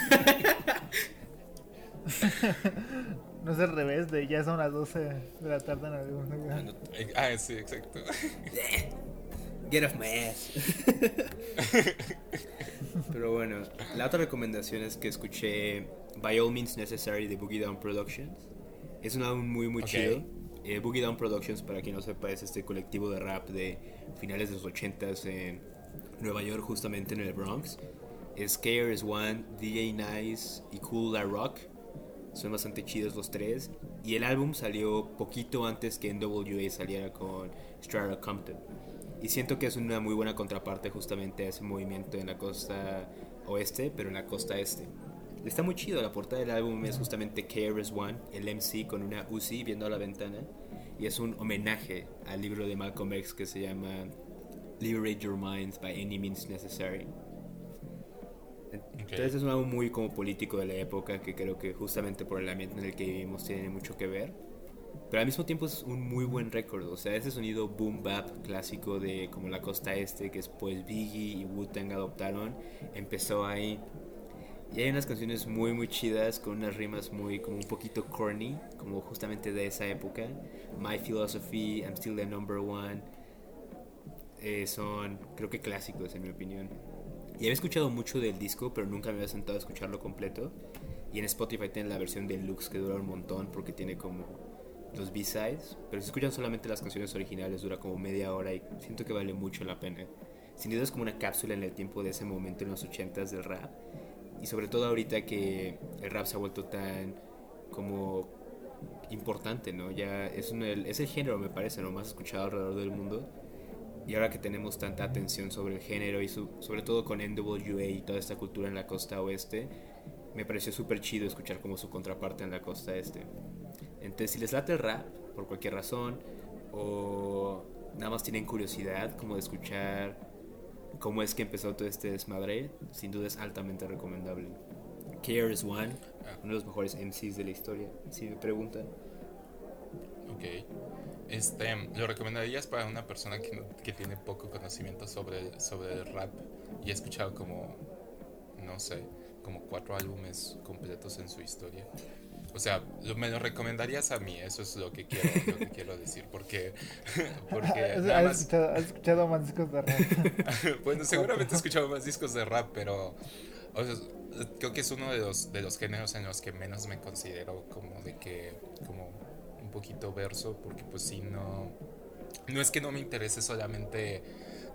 C: no es al revés, de ya son las 12 de la tarde en algún lugar.
A: Ah, sí, exacto. *laughs*
B: Get off my ass. *laughs* Pero bueno, la otra recomendación es que escuché By All Means Necessary de Boogie Down Productions. Es un álbum muy, muy chido. Eh, Boogie Down Productions, para quien no sepa, es este colectivo de rap de finales de los 80s en Nueva York, justamente en el Bronx. Es KRS One, DJ Nice y Cool La Rock. Son bastante chidos los tres. Y el álbum salió poquito antes que NWA saliera con Strata Compton. Y siento que es una muy buena contraparte justamente a ese movimiento en la costa oeste, pero en la costa este. Está muy chido, la portada del álbum es justamente KRS One, el MC con una Uzi viendo a la ventana. Y es un homenaje al libro de Malcolm X que se llama Liberate Your Mind by Any Means Necessary. Entonces es un álbum muy como político de la época que creo que justamente por el ambiente en el que vivimos tiene mucho que ver. Pero al mismo tiempo es un muy buen récord, o sea, ese sonido boom bap clásico de como la costa este que después Biggie y Wu-Tang adoptaron, empezó ahí. Y hay unas canciones muy muy chidas con unas rimas muy como un poquito corny, como justamente de esa época. My Philosophy, I'm Still the Number One, eh, son creo que clásicos en mi opinión. Y había escuchado mucho del disco, pero nunca me había sentado a escucharlo completo. Y en Spotify tienen la versión deluxe que dura un montón porque tiene como los B-sides. Pero si escuchan solamente las canciones originales dura como media hora y siento que vale mucho la pena. Sin duda es como una cápsula en el tiempo de ese momento en los 80s del rap. Y sobre todo ahorita que el rap se ha vuelto tan como importante, ¿no? Ya es, es el género, me parece, ¿no? Más escuchado alrededor del mundo. Y ahora que tenemos tanta atención sobre el género y su- sobre todo con NWA y toda esta cultura en la costa oeste, me pareció súper chido escuchar como su contraparte en la costa este. Entonces, si les late el rap, por cualquier razón, o nada más tienen curiosidad como de escuchar cómo es que empezó todo este desmadre, sin duda es altamente recomendable. KRS One, uno de los mejores MCs de la historia, si me preguntan.
A: Ok. Este, ¿lo recomendarías para una persona que, no- que tiene poco conocimiento sobre, sobre el rap y ha escuchado como, no sé, como cuatro álbumes completos en su historia? O sea, lo- me lo recomendarías a mí, eso es lo que quiero, lo que quiero decir, porque, *laughs* porque
C: ¿Has,
A: nada
C: has escuchado, has escuchado más discos de rap? *laughs*
A: bueno, seguramente he escuchado más discos de rap, pero o sea, creo que es uno de los, de los géneros en los que menos me considero como de que, como poquito verso, porque pues sí, no, no es que no me interese solamente,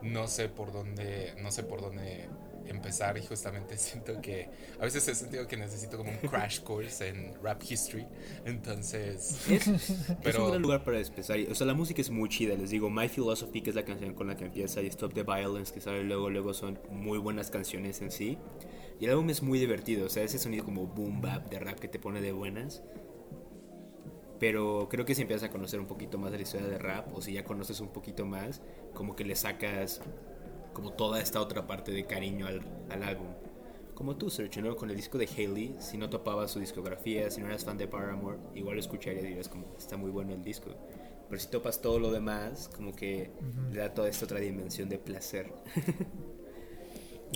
A: no sé por dónde, no sé por dónde empezar y justamente *laughs* siento que a veces he sentido que necesito como un crash *laughs* course en rap history, entonces,
B: Es, es
A: Pero-
B: un gran lugar para empezar. O sea, la música es muy chida. Les digo, My Philosophy, que es la canción con la que empieza, y Stop the Violence, que sale luego, luego son muy buenas canciones en sí. Y el álbum es muy divertido. O sea, ese sonido como boom bap de rap que te pone de buenas. Pero creo que si empiezas a conocer un poquito más de la historia de rap, o si ya conoces un poquito más, como que le sacas como toda esta otra parte de cariño al, al álbum. Como tú, Sergio, ¿no? Con el disco de Haley, si no topabas su discografía, si no eras fan de Paramore, igual lo escucharías y dirías como, está muy bueno el disco. Pero si topas todo lo demás, como que le da toda esta otra dimensión de placer. *laughs*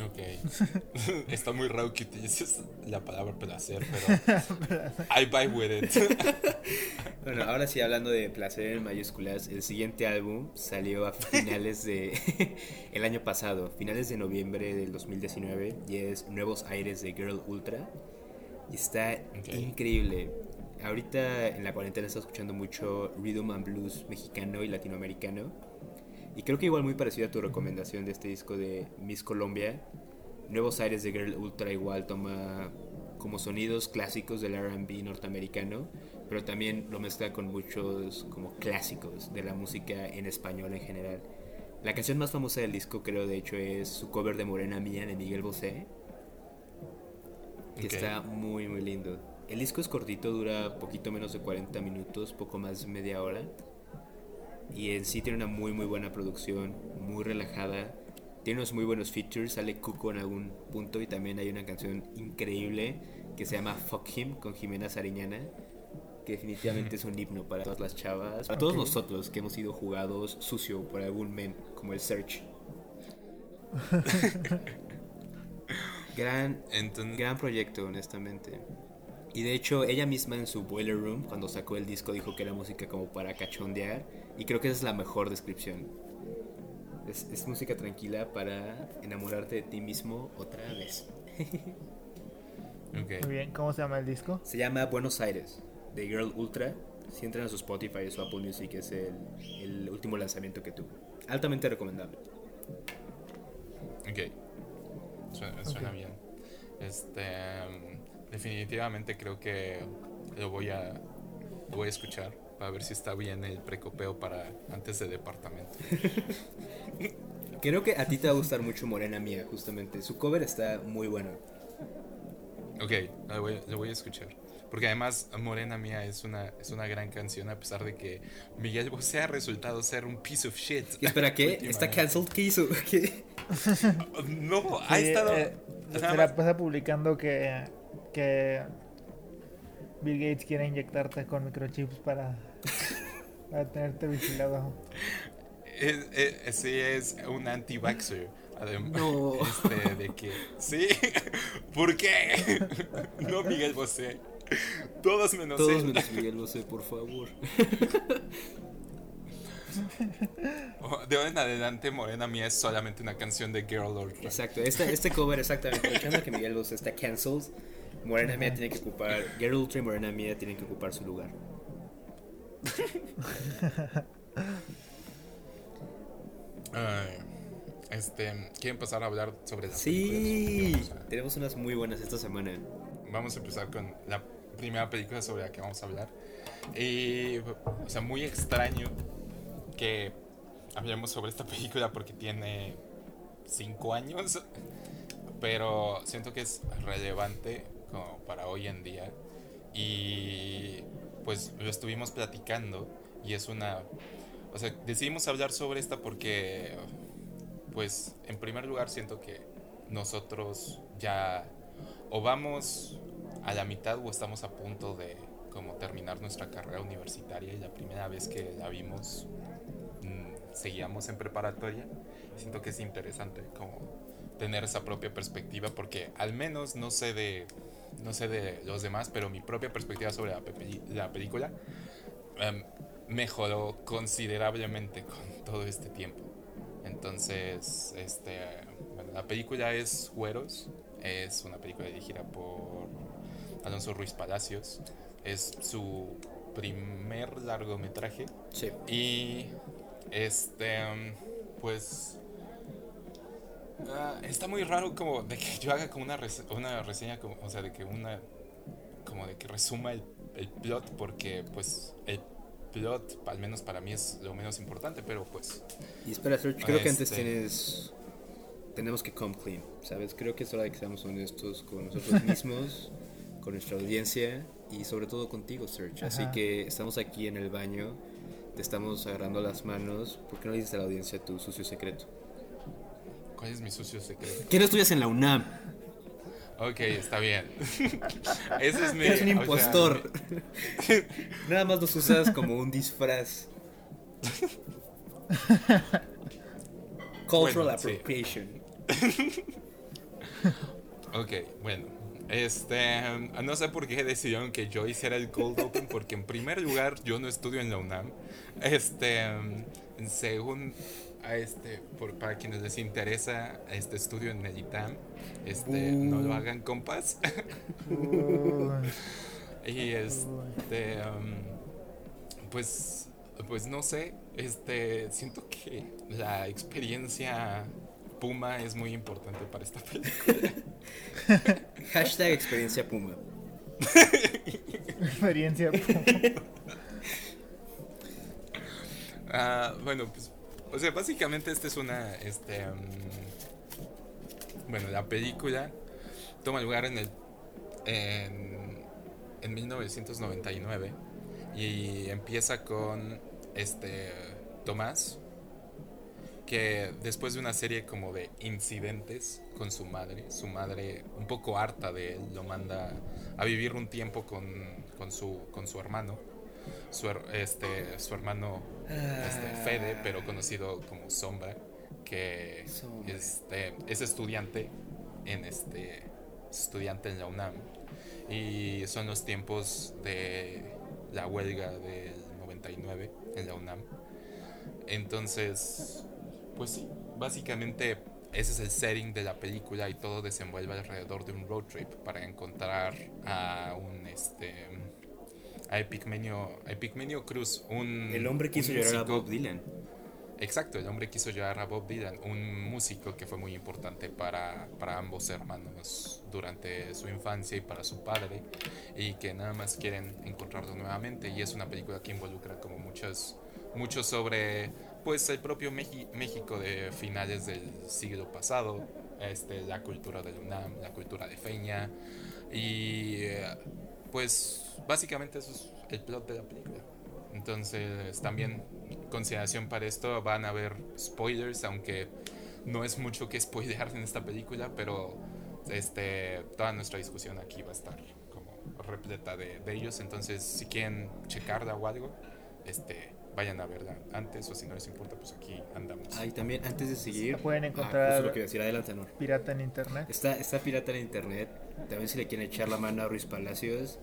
A: ok, *laughs* está muy raro que utilices la palabra placer, pero *laughs* I buy with it. *laughs*
B: Bueno, ahora sí, hablando de placer en mayúsculas, el siguiente álbum salió a finales de el año pasado, finales de noviembre del 2019, y es Nuevos Aires de Girl Ultra. Y está increíble. Ahorita en la cuarentena estoy escuchando mucho rhythm and blues mexicano y latinoamericano. Y creo que igual muy parecido a tu recomendación de este disco de Miss Colombia. Nuevos Aires de Girl Ultra igual toma como sonidos clásicos del R&B norteamericano, pero también lo mezcla con muchos como clásicos de la música en español en general. La canción más famosa del disco creo de hecho es su cover de Morena Mía de Miguel Bosé, que
A: Ok.
B: está muy muy lindo. El disco es cortito, dura poquito menos de 40 minutos, poco más de media hora. Y en sí tiene una muy muy buena producción, muy relajada. Tiene unos muy buenos features, sale Cuco en algún punto y también hay una canción increíble que se llama Fuck Him con Jimena Sariñana. que definitivamente es un himno para todas las chavas, para todos nosotros que hemos sido jugados sucio por algún men como el Search. *laughs* gran,
A: Entonces,
B: gran proyecto, honestamente. Y de hecho, ella misma en su Boiler Room, cuando sacó el disco, dijo que era música como para cachondear. Y creo que esa es la mejor descripción. Es, es música tranquila para enamorarte de ti mismo otra vez.
A: ok.
C: Muy bien, ¿cómo se llama el disco?
B: Se llama Buenos Aires, de Girl Ultra. Si entran a su Spotify o su Apple Music, es el, el último lanzamiento que tuvo. Altamente recomendable.
A: Ok. Suena, suena
C: Ok.
A: bien. Este. mm, definitivamente creo que lo voy a. Lo voy a escuchar para ver si está bien el precopeo para antes de departamento. *laughs*
B: Creo que a ti te va a gustar mucho Morena Mía, justamente. Su cover está muy bueno.
A: Ok, lo voy, lo voy a escuchar. Porque además Morena Mía es una, es una gran canción a pesar de que Miguel Bosé ha resultado ser un piece of shit.
B: Y espera, ¿qué? *laughs* ¿Está cancelled? ¿Qué hizo? *laughs* ¿Qué?
A: No, ha
C: Sí,
A: estado...
C: eh, la pasa publicando que, que Bill Gates quiere inyectarte con microchips para, para tenerte vigilado.
A: Es, es- sí, es un anti-vaxxer. Además,
B: No.
A: este, de que. Sí, *laughs* ¿por qué? *laughs* No, Miguel Bosé. Todos menos
B: Todos
A: él.
B: menos Miguel Bosé, por favor. *laughs*
A: Oh, De ahora en adelante, Morena Mía es solamente una canción de Girl or.
B: Exacto, este, este cover exactamente. Aprovechando que Miguel Bosé está cancelled, Morena Mía tiene que ocupar. Girl Ultra y Morena Mía tienen que ocupar su lugar. *laughs*
A: Ay, este, ¿quieren pasar a hablar sobre las
B: Sí,
A: películas? A-
B: tenemos unas muy buenas esta semana.
A: Vamos a empezar con la primera película sobre la que vamos a hablar. Y, o sea, muy extraño que hablemos sobre esta película porque tiene cinco años, pero siento que es relevante como para hoy en día. Y pues lo estuvimos platicando y es una... O sea, decidimos hablar sobre esta porque, pues, en primer lugar siento que nosotros ya o vamos a la mitad o estamos a punto de como terminar nuestra carrera universitaria y la primera vez que la vimos mm, seguíamos en preparatoria. Siento que es interesante como tener esa propia perspectiva porque al menos no sé de no sé de los demás, pero mi propia perspectiva sobre la, película em, mejoró considerablemente con *laughs* todo este tiempo. Entonces, este, bueno, la película es Güeros, es una película dirigida por Alonso Ruiz Palacios, es su primer largometraje
B: Sí.
A: y este, um, pues. Ah, está muy raro como de que yo haga como una, res- una reseña, como, o sea, de que una. Como de que resuma el, el plot, porque pues el plot, al menos para mí, es lo menos importante, pero pues.
B: Y espera, Serge, creo que antes
A: Este.
B: tienes. Tenemos que come clean, ¿sabes? Creo que es hora de que seamos honestos con nosotros *laughs* mismos, con nuestra audiencia y sobre todo contigo, Serge. Así que estamos aquí en el baño, te estamos agarrando las manos. ¿Por qué no le dices a la audiencia tu sucio secreto?
A: ¿Cuál es mi sucio secreto?
B: ¿Qué no estudias en la UNAM?
A: Ok, está bien. *laughs* Ese es mi.
B: Eres un
A: sea,
B: impostor. *laughs* Nada más los usas como un disfraz. *laughs* Cultural
A: Bueno, sí.
B: appropriation.
A: Ok, bueno. Este, um, no sé por qué decidieron que yo hiciera el Cold Open, porque en primer lugar yo no estudio en la UNAM. Este, um, en segundo, a este, por, para quienes les interesa, este estudio en el ITAM. Este, no lo hagan compas. *laughs* Y este, um, pues, pues no sé, este, siento que la experiencia Puma es muy importante para esta película. *laughs*
B: Hashtag experiencia Puma.
C: experiencia. *laughs*
A: Ah, bueno, pues, o sea, básicamente esta es una, este, mm, bueno, la película toma lugar en el, en, en 1999 y empieza con, este, Tomás que después de una serie como de incidentes con su madre, su madre un poco harta de él, lo manda a vivir un tiempo con, con, su, con su hermano, su, este, su hermano este, Fede, pero conocido como Sombra, que Este, es estudiante en este estudiante en la UNAM. Y son los tiempos de la huelga del 99 en la UNAM. Entonces, pues sí, básicamente ese es el setting de la película y todo desenvuelve alrededor de un road trip para encontrar a un este a Epicmenio, Cruz, un
B: el hombre quiso llorar a Bob Dylan.
A: Exacto, el hombre quiso llorar a Bob Dylan, un músico que fue muy importante para, para ambos hermanos durante su infancia y para su padre, y que nada más quieren encontrarlo nuevamente. Y es una película que involucra como muchos, mucho sobre pues el propio México de finales del siglo pasado, este, la cultura del UNAM, la cultura de Feña, y pues básicamente eso es el plot de la película. Entonces también consideración para esto van a haber spoilers, aunque no es mucho que spoilear en esta película, pero este, toda nuestra discusión aquí va a estar como repleta de, de ellos. Entonces si quieren checarla o algo, este, vayan a verla antes o si no les importa, pues aquí andamos.
B: Ah, y también antes de seguir,
C: pueden ah, encontrar
B: lo que decir, adelante,
C: pirata en internet.
B: Está, está pirata en internet. También si le quieren echar la mano a Ruiz Palacios,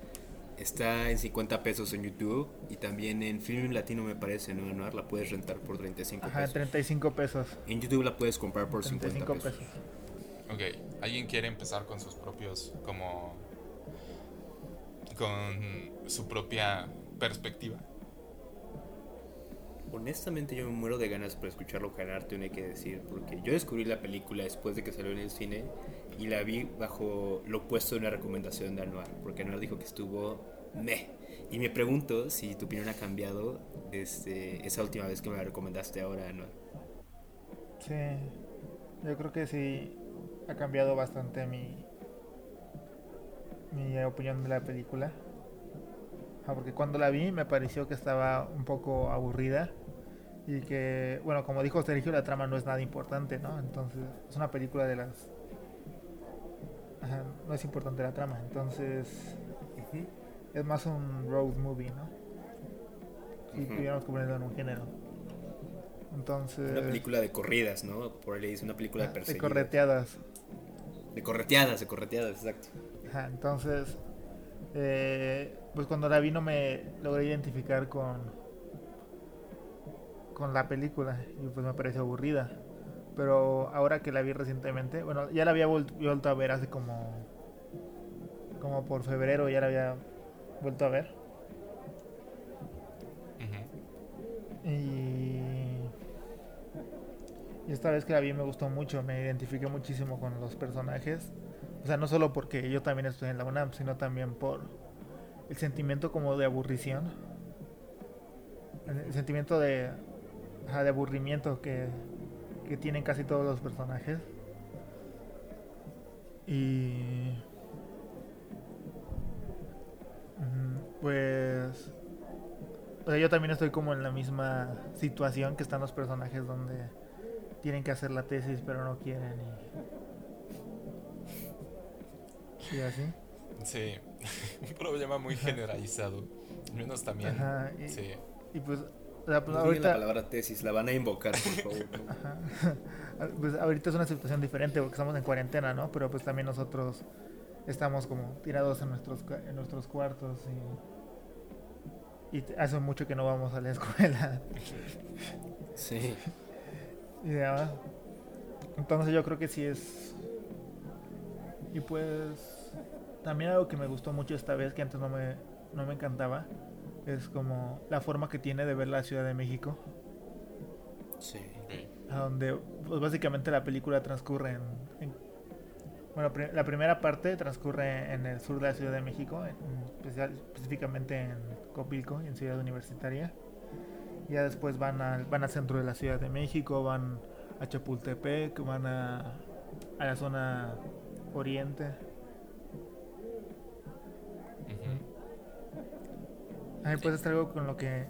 B: está en 50 pesos en YouTube y también en Film Latino me parece, ¿no? Anuar la puedes rentar por 35
C: Ajá, 35 pesos.
B: En YouTube la puedes comprar por 35 50 pesos.
A: Ok, ¿alguien quiere empezar con sus propios, como, con su propia perspectiva?
B: Honestamente yo me muero de ganas por escucharlo lo tiene que decir, porque yo descubrí la película después de que salió en el cine y la vi bajo lo opuesto de una recomendación de Anuar, porque Anuar dijo que estuvo meh. Y me pregunto si tu opinión ha cambiado desde esa última vez que me la recomendaste ahora, Anuar.
C: Sí, yo creo que sí ha cambiado bastante mi, mi opinión de la película porque cuando la vi me pareció que estaba un poco aburrida y que, bueno, como dijo Sergio, la trama no es nada importante, ¿no? Entonces, es una película de las... Ajá, no es importante la trama, entonces es más un road movie, ¿no? Si tuviéramos que ponerlo en un género. Entonces...
B: Una película de corridas, ¿no? Por ahí es una película de
C: perseguidas. De correteadas.
B: De correteadas, de correteadas, exacto.
C: Ajá, entonces... Eh, pues cuando la vi no me logré identificar con con la película y pues me pareció aburrida. Pero ahora que la vi recientemente, bueno, ya la había vuelto a ver hace como como por febrero, ya la había vuelto a ver. Y y esta vez que la vi me gustó mucho, me identifiqué muchísimo con los personajes. O sea, no solo porque yo también estoy en la UNAM, sino también por el sentimiento como de aburrición. El sentimiento de, de aburrimiento que, que tienen casi todos los personajes. Y... Pues... O sea, yo también estoy como en la misma situación que están los personajes donde tienen que hacer la tesis pero no quieren y... ¿Y así?
A: Sí, un *laughs* problema muy generalizado. Menos también. Ajá,
C: y,
A: sí.
C: Y pues,
B: pues ahorita... la palabra tesis, la van a invocar, por favor. *laughs* *laughs*
C: Pues ahorita es una situación diferente porque estamos en cuarentena, ¿no? Pero pues también nosotros estamos como tirados en nuestros, en nuestros cuartos y, y hace mucho que no vamos a la escuela.
B: Sí.
C: Y entonces yo creo que sí es... Y pues también algo que me gustó mucho esta vez, que antes no me, no me encantaba, es como la forma que tiene de ver la Ciudad de México.
B: Sí.
C: A donde, pues básicamente la película transcurre en... bueno, la primera parte transcurre en el sur de la Ciudad de México, especial, específicamente en Copilco, en Ciudad Universitaria. Ya después van, a, van al centro de la Ciudad de México, van a Chapultepec, van a, a la zona oriente Puede ser algo con lo que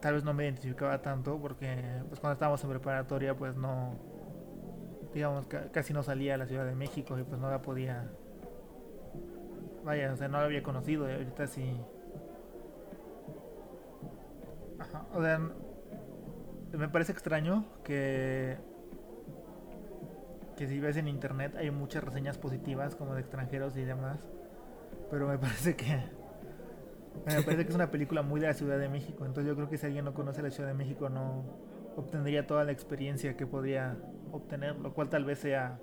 C: tal vez no me identificaba tanto porque pues cuando estábamos en preparatoria pues no digamos casi no salía a la Ciudad de México y pues no la podía vaya o sea no la había conocido y ahorita sí. Ajá, o sea me parece extraño que que si ves en internet hay muchas reseñas positivas como de extranjeros y demás pero me parece que me parece que es una película muy de la Ciudad de México. Entonces yo creo que si alguien no conoce la Ciudad de México no obtendría toda la experiencia que podría obtener, lo cual tal vez sea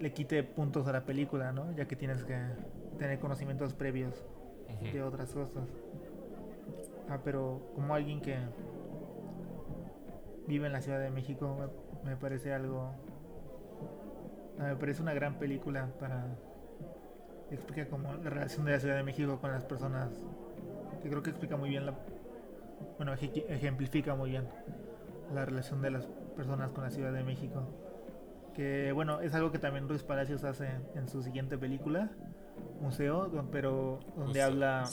C: le quite puntos a la película, ¿no? Ya que tienes que tener conocimientos previos de otras cosas. Ah, pero como alguien que vive en la Ciudad de México me, me parece algo me parece una gran película para explica como la relación de la Ciudad de México con las personas, que creo que explica muy bien la, bueno, ejemplifica muy bien la relación de las personas con la Ciudad de México. Que bueno, es algo que también Ruiz Palacios hace en su siguiente película, Museo, pero donde habla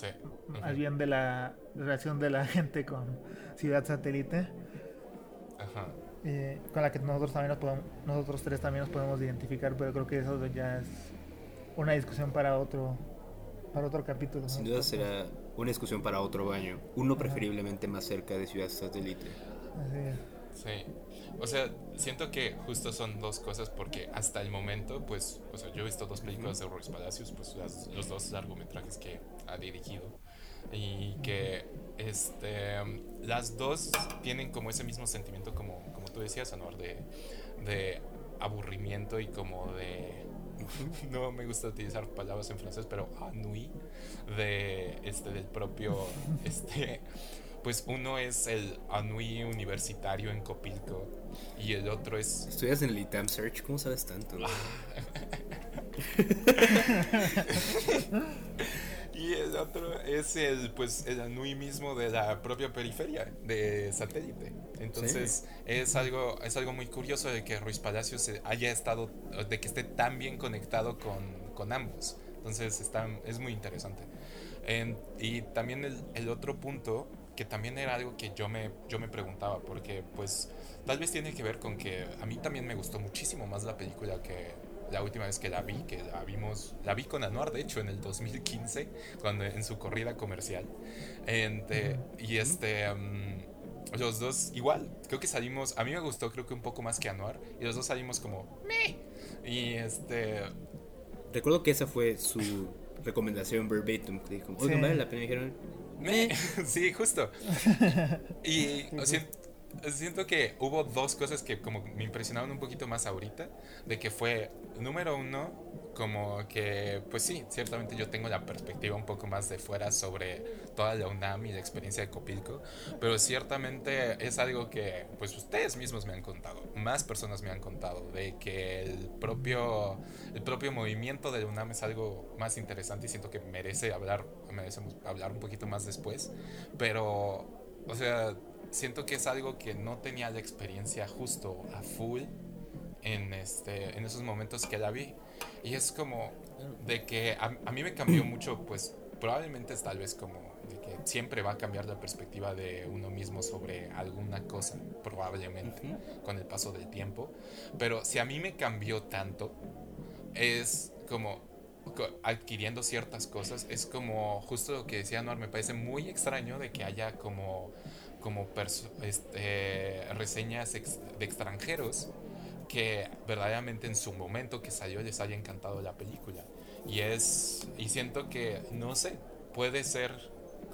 C: más bien de la relación de la *laughs* gente con Ciudad Satélite. Eh, con la que nosotros también nos podemos, nosotros tres también nos podemos identificar, pero creo que eso ya es una discusión para otro para otro capítulo.
B: Sin duda será una discusión para otro baño. Uno preferiblemente más cerca de Ciudad Satélite.
A: Así es. Sí. O sea, siento que justo son dos cosas porque hasta el momento, pues, o sea, yo he visto dos películas de Ruiz Palacios, pues los dos largometrajes que ha dirigido y que este las dos tienen como ese mismo sentimiento como, como tú decías, Anor, de, de aburrimiento y como de *laughs* no me gusta utilizar palabras en francés, pero ennui de este del propio *laughs* este pues uno es el ennui universitario en Copilco y el otro es
B: Estudias en el ITAM Search, ¿cómo sabes tanto? *laughs*
A: y el otro es el pues el ennui mismo de la propia periferia de satélite. Entonces es algo es algo muy curioso de que Ruiz Palacios haya estado de que esté tan bien conectado con, con ambos. Entonces está, es muy interesante. y también el, el, otro punto que también era algo que yo me yo me preguntaba porque pues tal vez tiene que ver con que a mí también me gustó muchísimo más la película que la última vez que la vi, que la vimos, la vi con Anuar, de hecho, en el 2015, cuando en su corrida comercial. y este, los dos, igual, creo que salimos, a mí me gustó, creo que un poco más que Anuar, y los dos salimos como, meh. Y este.
B: Recuerdo que esa fue su recomendación verbatim, que dijo, oigan, vale la pena, dijeron, meh. *laughs*
A: sí, justo. Y, o sea, siento que hubo dos cosas que como me impresionaron un poquito más ahorita, de que fue, número uno, como que, pues sí, ciertamente yo tengo la perspectiva un poco más de fuera sobre toda la UNAM y la experiencia de Copilco, pero ciertamente es algo que, pues ustedes mismos me han contado, más personas me han contado, de que el propio, el propio movimiento de la UNAM es algo más interesante y siento que merece hablar, merecemos hablar un poquito más después, pero, o sea, siento que es algo que no tenía la experiencia justo a full en, este, en esos momentos que la vi. Y es como de que a, mí me cambió *clears throat* mucho, pues probablemente es tal vez como de que siempre va a cambiar la perspectiva de uno mismo sobre alguna cosa, probablemente, con el paso del tiempo. Pero si a mí me cambió tanto, es como adquiriendo ciertas cosas, es como justo lo que decía Noar, me parece muy extraño de que haya como como este, reseñas de extranjeros que verdaderamente en su momento que salió les haya encantado la película. Y es, y siento que, no sé, puede ser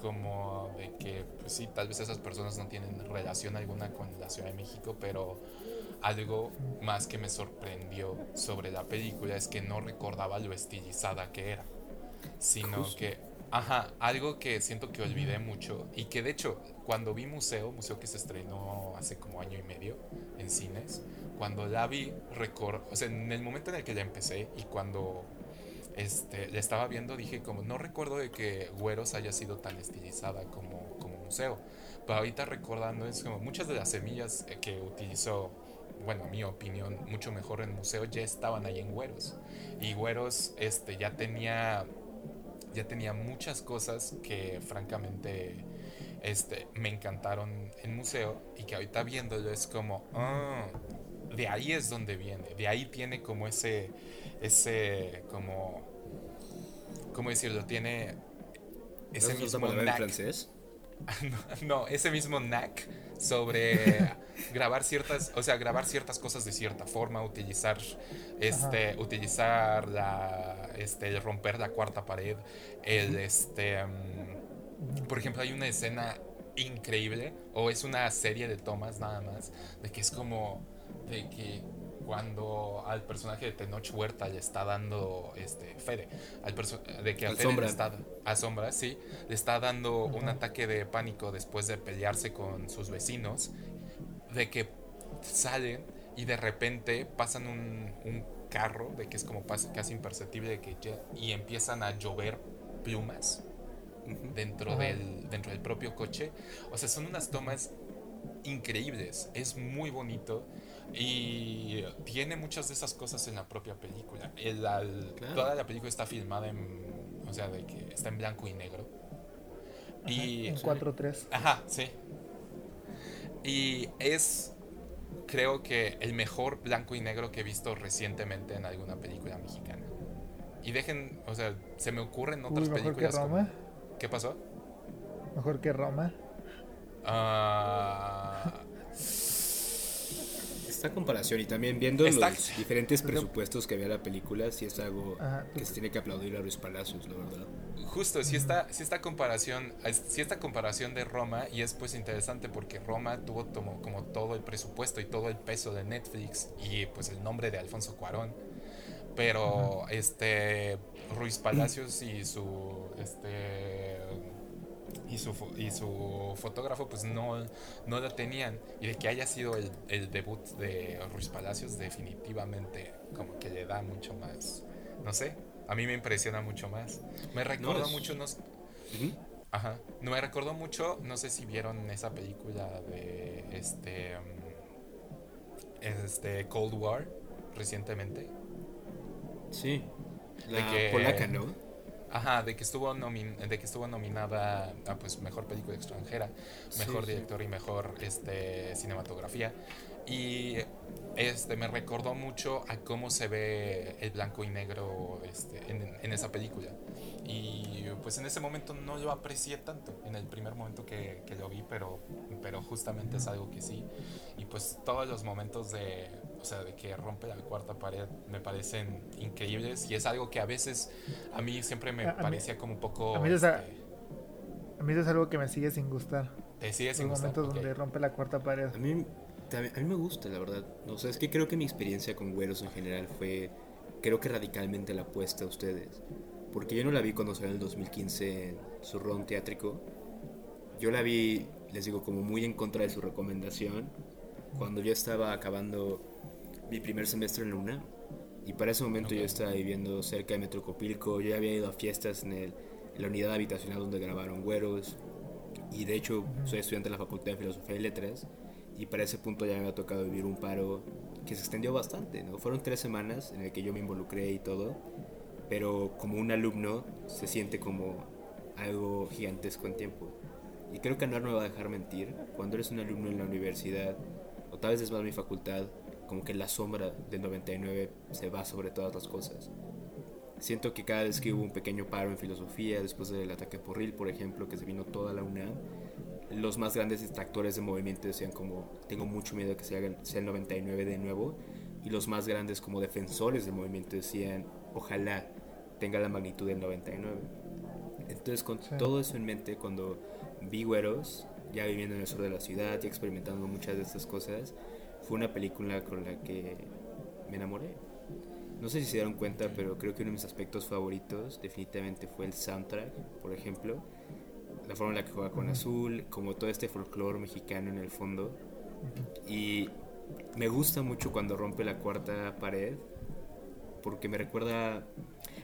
A: como de que, pues sí, tal vez esas personas no tienen relación alguna con la Ciudad de México, pero algo más que me sorprendió sobre la película es que no recordaba lo estilizada que era, sino que Ajá, algo que siento que olvidé mucho y que de hecho cuando vi Museo, Museo que se estrenó hace como año y medio en cines, cuando la vi, record, o sea, en el momento en el que la empecé y cuando este, la estaba viendo dije como no recuerdo de que Güeros haya sido tan estilizada como, como Museo, pero ahorita recordando es como muchas de las semillas eh, que utilizó bueno, mi opinión, mucho mejor en museo, ya estaban ahí en Güeros. Y Güeros este, ya tenía ya tenía muchas cosas que francamente este, me encantaron en museo y que ahorita viéndolo es como, ah, de ahí es donde viene, de ahí tiene como ese, ese, como, ¿cómo decirlo? Tiene ese mismo
B: knack. francés? *laughs*
A: no, ese mismo knack sobre grabar ciertas, o sea, grabar ciertas cosas de cierta forma, utilizar, este, utilizar la, este, romper la cuarta pared, el, este, mm, por ejemplo, hay una escena increíble, o es una serie de tomas nada más, de que es como, de que cuando al personaje de Tenoch Huerta le está dando este Fede, al de que a Fede le está a Sombra, sí, le está dando un ataque de pánico después de pelearse con sus vecinos, de que salen y de repente pasan un, un carro, de que es como casi imperceptible, de que y empiezan a llover plumas dentro, del, dentro del propio coche. O sea, son unas tomas increíbles, es muy bonito y tiene muchas de esas cosas en la propia película. El, Toda la película está filmada en, o sea, de que está en blanco y negro. y
C: en 4-3.
A: Ajá, sí. Y es, creo que el mejor blanco y negro que he visto recientemente en alguna película mexicana. Y dejen, o sea, se me ocurren otras
C: mejor
A: películas.
C: Que Roma.
A: ¿Qué pasó?
C: Mejor que Roma.
A: Ah
B: esta comparación y también viendo los diferentes presupuestos que había la película, sí es algo que se tiene que aplaudir a Luis Palacios, la verdad.
A: Justo, si esta, si esta comparación, si esta comparación de Roma, y es pues interesante porque Roma tuvo como, como todo el presupuesto y todo el peso de Netflix y pues el nombre de Alfonso Cuarón. Pero este Ruiz Palacios y su este y su, y su fotógrafo pues no, no la tenían. Y de que haya sido el, el, debut de Ruiz Palacios definitivamente como que le da mucho más, no sé, a mí me impresiona mucho más. Me recuerda mucho, no, Ajá, no me recordó mucho, no sé si vieron esa película de este, mm, este Cold War recientemente.
B: Sí, la que, polaca, ¿no?
A: Ajá, de que estuvo de que estuvo nominada a pues mejor película extranjera, mejor director y mejor este cinematografía. Y este me recordó mucho a cómo se ve el blanco y negro este, en, en, esa película. Y pues en ese momento no lo aprecié tanto, en el primer momento que, que lo vi, pero, pero justamente es algo que sí. Y pues todos los momentos de, o sea, de que rompe la cuarta pared, me parecen increíbles y es algo que a veces a mí siempre me parecía como un poco...
C: A mí, es a, este, mí es algo que me sigue sin gustar.
A: Te sigue sin
C: Los momentos donde rompe la cuarta pared.
B: A mí, a mí me gusta, la verdad. O sea, es que creo que mi experiencia con güeros en general fue, creo que radicalmente la apuesta a ustedes. Porque yo no la vi cuando salió en el 2015 en su ron teátrico. Yo la vi, les digo, como muy en contra de su recomendación. Cuando yo estaba acabando mi primer semestre en la UNAM. Y para ese momento yo estaba viviendo cerca de Metrocopilco, yo ya había ido a fiestas en, el, la unidad habitacional donde grabaron Güeros. Y de hecho soy estudiante de la Facultad de Filosofía y Letras. Y para ese punto ya me había tocado vivir un paro que se extendió bastante. ¿no? Fueron tres semanas en el que yo me involucré y todo. Pero como un alumno se siente como algo gigantesco en tiempo. Y creo que Anuar no me va a dejar mentir. Cuando eres un alumno en la universidad, o tal vez es más mi facultad, como que la sombra del 99 se va sobre todas las cosas. Siento que cada vez que hubo un pequeño paro en filosofía, después del ataque por Porril, por ejemplo, que se vino toda la UNAM, los más grandes distractores de movimiento decían como, tengo mucho miedo de que sea, sea el 99 de nuevo, y los más grandes como defensores del movimiento decían, ojalá tenga la magnitud del 99. Entonces, con todo eso en mente, cuando vi güeros, ya viviendo en el sur de la ciudad y experimentando muchas de estas cosas, fue una película con la que me enamoré. No sé si se dieron cuenta, pero creo que uno de mis aspectos favoritos definitivamente fue el soundtrack, por ejemplo. La forma en la que juega con azul, como todo este folclore mexicano en el fondo. Y me gusta mucho cuando rompe la cuarta pared, porque me recuerda,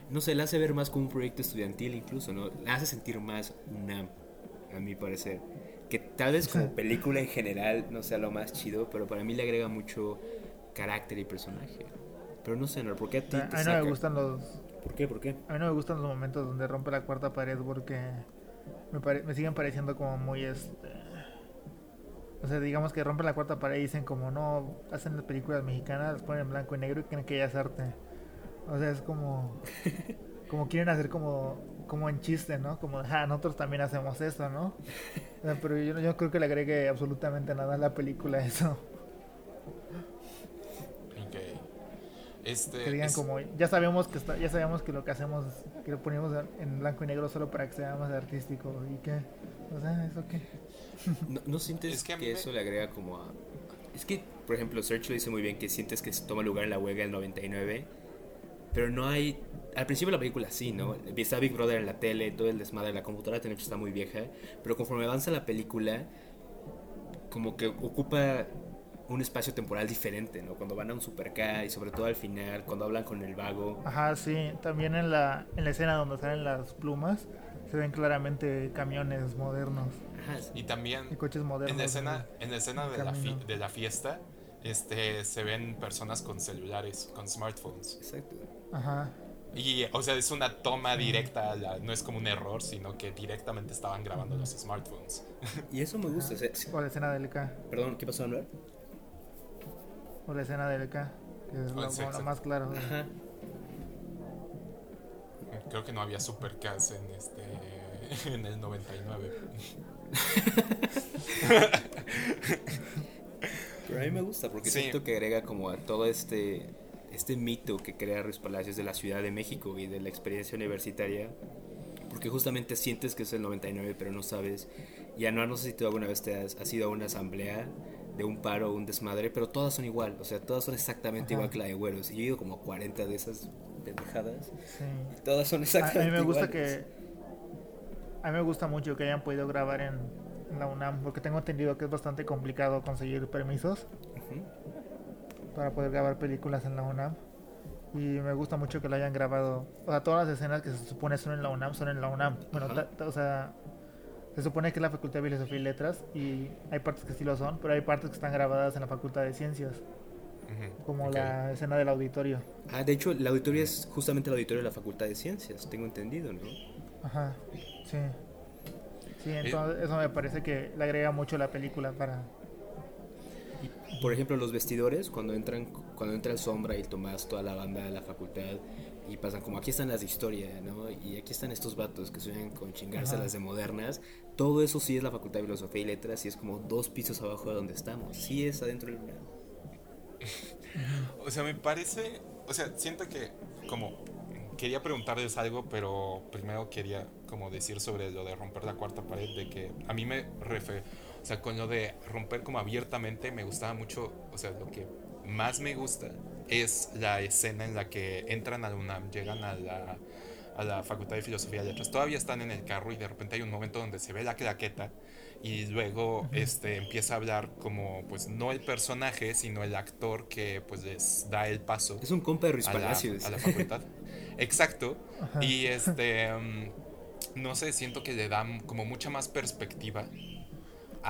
B: no sé, la hace ver más como un proyecto estudiantil incluso, ¿no? La hace sentir más una, a mi parecer que tal vez como película en general no sea lo más chido, pero para mí le agrega mucho carácter y personaje. Pero no sé, ¿por qué a ti
C: te A mí no me gustan los...
B: ¿Por qué? ¿Por qué?
C: A mí no me gustan los momentos donde rompe la cuarta pared porque me, pare- me siguen pareciendo como muy este o sea digamos que rompen la cuarta pared y dicen como no hacen las películas mexicanas las ponen en blanco y negro y creen que ya es arte o sea es como *laughs* como quieren hacer como como en chiste no como ah nosotros también hacemos eso no sea, *laughs* pero yo, no- yo creo que le agregue absolutamente nada a la película *laughs* eso.
A: Ok. Este,
C: que digan
A: es-
C: como ya sabemos que está, ya sabemos que lo que hacemos que lo ponemos en blanco y negro solo para que sea más artístico y que o sea eso qué *laughs*
B: ¿No, no sientes
A: Es que
B: que,
A: me-
B: eso le agrega como a... Es que, por ejemplo, Search lo dice muy bien que sientes que se toma lugar en la huelga del 99, pero no hay... Al principio de la película sí, ¿no? Está Big Brother en la tele, todo el desmadre, la computadora hecho está muy vieja, pero conforme avanza la película, como que ocupa un espacio temporal diferente, ¿no? Cuando van a un supercar y sobre todo al final, cuando hablan con el vago.
C: Ajá, sí. También en la, en la escena donde salen las plumas se ven claramente camiones modernos
B: Ajá,
C: Ah,
A: y también
C: y coches modernos.
A: en la escena, en la escena de, la fi- de la fiesta, este, se ven personas con celulares, con smartphones.
B: exacto.
C: Ajá.
A: Y, o sea, es una toma directa, la- no es como un error, sino que directamente estaban grabando los smartphones.
B: Y eso me gusta. sí-
C: O la escena del K.
B: Perdón, ¿qué pasó, Anuar?
C: O la escena del K. Que es lo,
A: sí,
C: lo
A: exacto.
C: más claro.
B: Ajá.
A: Creo que no había supercars en este *laughs* en el 99. *laughs*
B: Pero a mí me gusta porque
A: Sí.
B: siento que agrega como a todo este este mito que crea Ruiz Palacios de la Ciudad de México y de la experiencia universitaria. Porque justamente sientes que es el 99, pero no sabes. Y Anuar, no sé si tú alguna vez te has, has ido a una asamblea de un paro o un desmadre, pero todas son igual. O sea, todas son exactamente
C: Ajá.
B: igual que la de Güeros. Y yo he ido como a 40 de esas pendejadas.
C: Sí.
B: Y todas son
C: A,
B: exactamente
C: a mí me gusta
B: iguales.
C: que. A mí me gusta mucho que hayan podido grabar en, en la UNAM. Porque tengo entendido que es bastante complicado conseguir permisos
B: Ujú.
C: Para poder grabar películas en la UNAM. Y me gusta mucho que lo hayan grabado. O sea, todas las escenas que se supone son en la UNAM son en la UNAM. Bueno, o sea, se supone que es la Facultad de Filosofía y Letras. Y hay partes que sí lo son, pero hay partes que están grabadas en la Facultad de Ciencias. Como
A: ok.
C: la escena del auditorio.
B: Ah, de hecho, la auditoría es justamente el auditorio de la Facultad de Ciencias, tengo entendido, ¿no?
C: Ajá, sí. Sí, entonces eso me parece que le agrega mucho a la película para...
B: Por ejemplo, los vestidores, cuando entran, cuando entra el Sombra y el Tomás, toda la banda de la facultad, y pasan como aquí están las de historia, ¿no? Y aquí están estos vatos que sueñan con chingarse
C: Ajá.
B: las de modernas. Todo eso sí es la Facultad de Filosofía y Letras y es como dos pisos abajo de donde estamos. Sí es adentro del UNAM. *laughs*
A: O sea, me parece, o sea, siento que como quería preguntarles algo, pero primero quería como decir sobre lo de romper la cuarta pared, de que a mí me refe, sea, con lo de romper como abiertamente me gustaba mucho, o sea, lo que más me gusta es la escena en la que entran a la UNAM, llegan a la, a la Facultad de Filosofía y Letras, todavía están en el carro y de repente hay un momento donde se ve la claqueta y luego este empieza a hablar como pues no el personaje sino el actor que pues les da el paso
B: Es un compa de Ruiz
A: a la, a la facultad. *laughs* Exacto.
C: Ajá.
A: y este mm, no sé siento que le da como mucha más perspectiva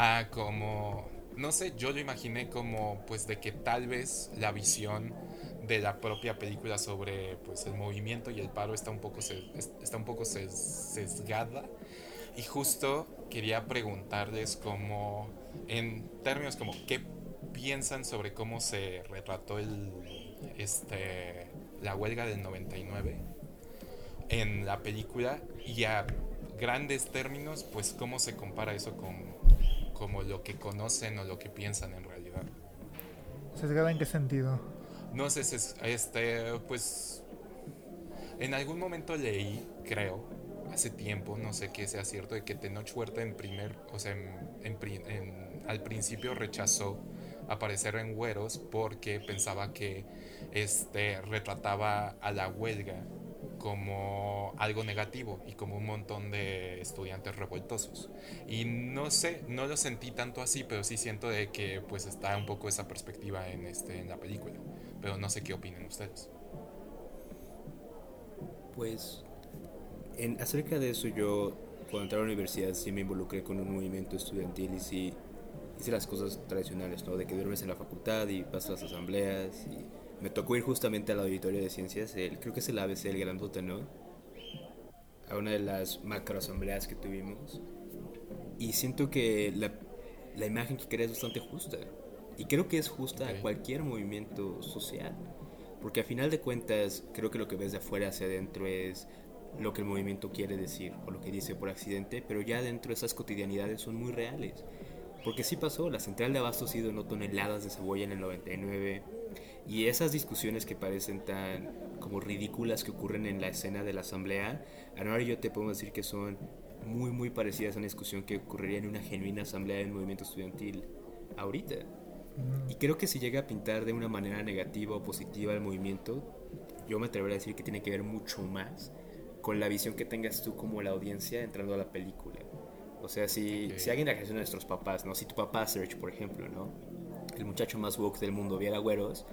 A: a como no sé yo lo imaginé como pues de que tal vez la visión de la propia película sobre pues el movimiento y el paro está un poco está un poco ses- sesgada y justo quería preguntarles como, en términos como, ¿qué piensan sobre cómo se retrató el, este, la huelga del 99 en la película? Y a grandes términos, pues, ¿cómo se compara eso con como lo que conocen o lo que piensan en realidad?
C: ¿Sesgada en qué sentido?
A: No sé, este, pues, en algún momento leí, creo, hace tiempo, no sé que sea cierto, de que Tenoch Huerta en primer, o sea, en, en en- al principio rechazó aparecer en Güeros porque pensaba que este retrataba a la huelga como algo negativo y como un montón de estudiantes revoltosos. Y no sé, no lo sentí tanto así, pero sí siento de que pues está un poco esa perspectiva en este en la película. Pero no sé qué opinen ustedes.
B: Pues, en, acerca de eso yo, cuando entré a la universidad, sí me involucré con un movimiento estudiantil y sí hice las cosas tradicionales, ¿no? De que duermes en la facultad y vas a las asambleas y me tocó ir justamente al auditorio de ciencias, el, creo que es el ABC, el grandote, ¿no? A una de las macro asambleas que tuvimos. Y siento que la, la imagen que crea es bastante justa. Y creo que es justa
A: Ok.
B: a cualquier movimiento social. Porque a final de cuentas, creo que lo que ves de afuera hacia adentro es lo que el movimiento quiere decir o lo que dice por accidente, pero ya dentro esas cotidianidades son muy reales. Porque sí pasó, la central de abasto sí donó toneladas de cebolla en el 99 y esas discusiones que parecen tan como ridículas que ocurren en la escena de la asamblea, Anuar y yo te podemos decir que son muy muy parecidas a una discusión que ocurriría en una genuina asamblea del movimiento estudiantil ahorita. Y creo que si llega a pintar de una manera negativa o positiva el movimiento, yo me atrevería a decir que tiene que ver mucho más con la visión que tengas tú como la audiencia entrando a la película. O sea, si,
A: Ok.
B: si alguien de la generación de nuestros papás, ¿no? Si tu papá, Serge, por ejemplo, ¿no? El muchacho más woke del mundo viera güeros,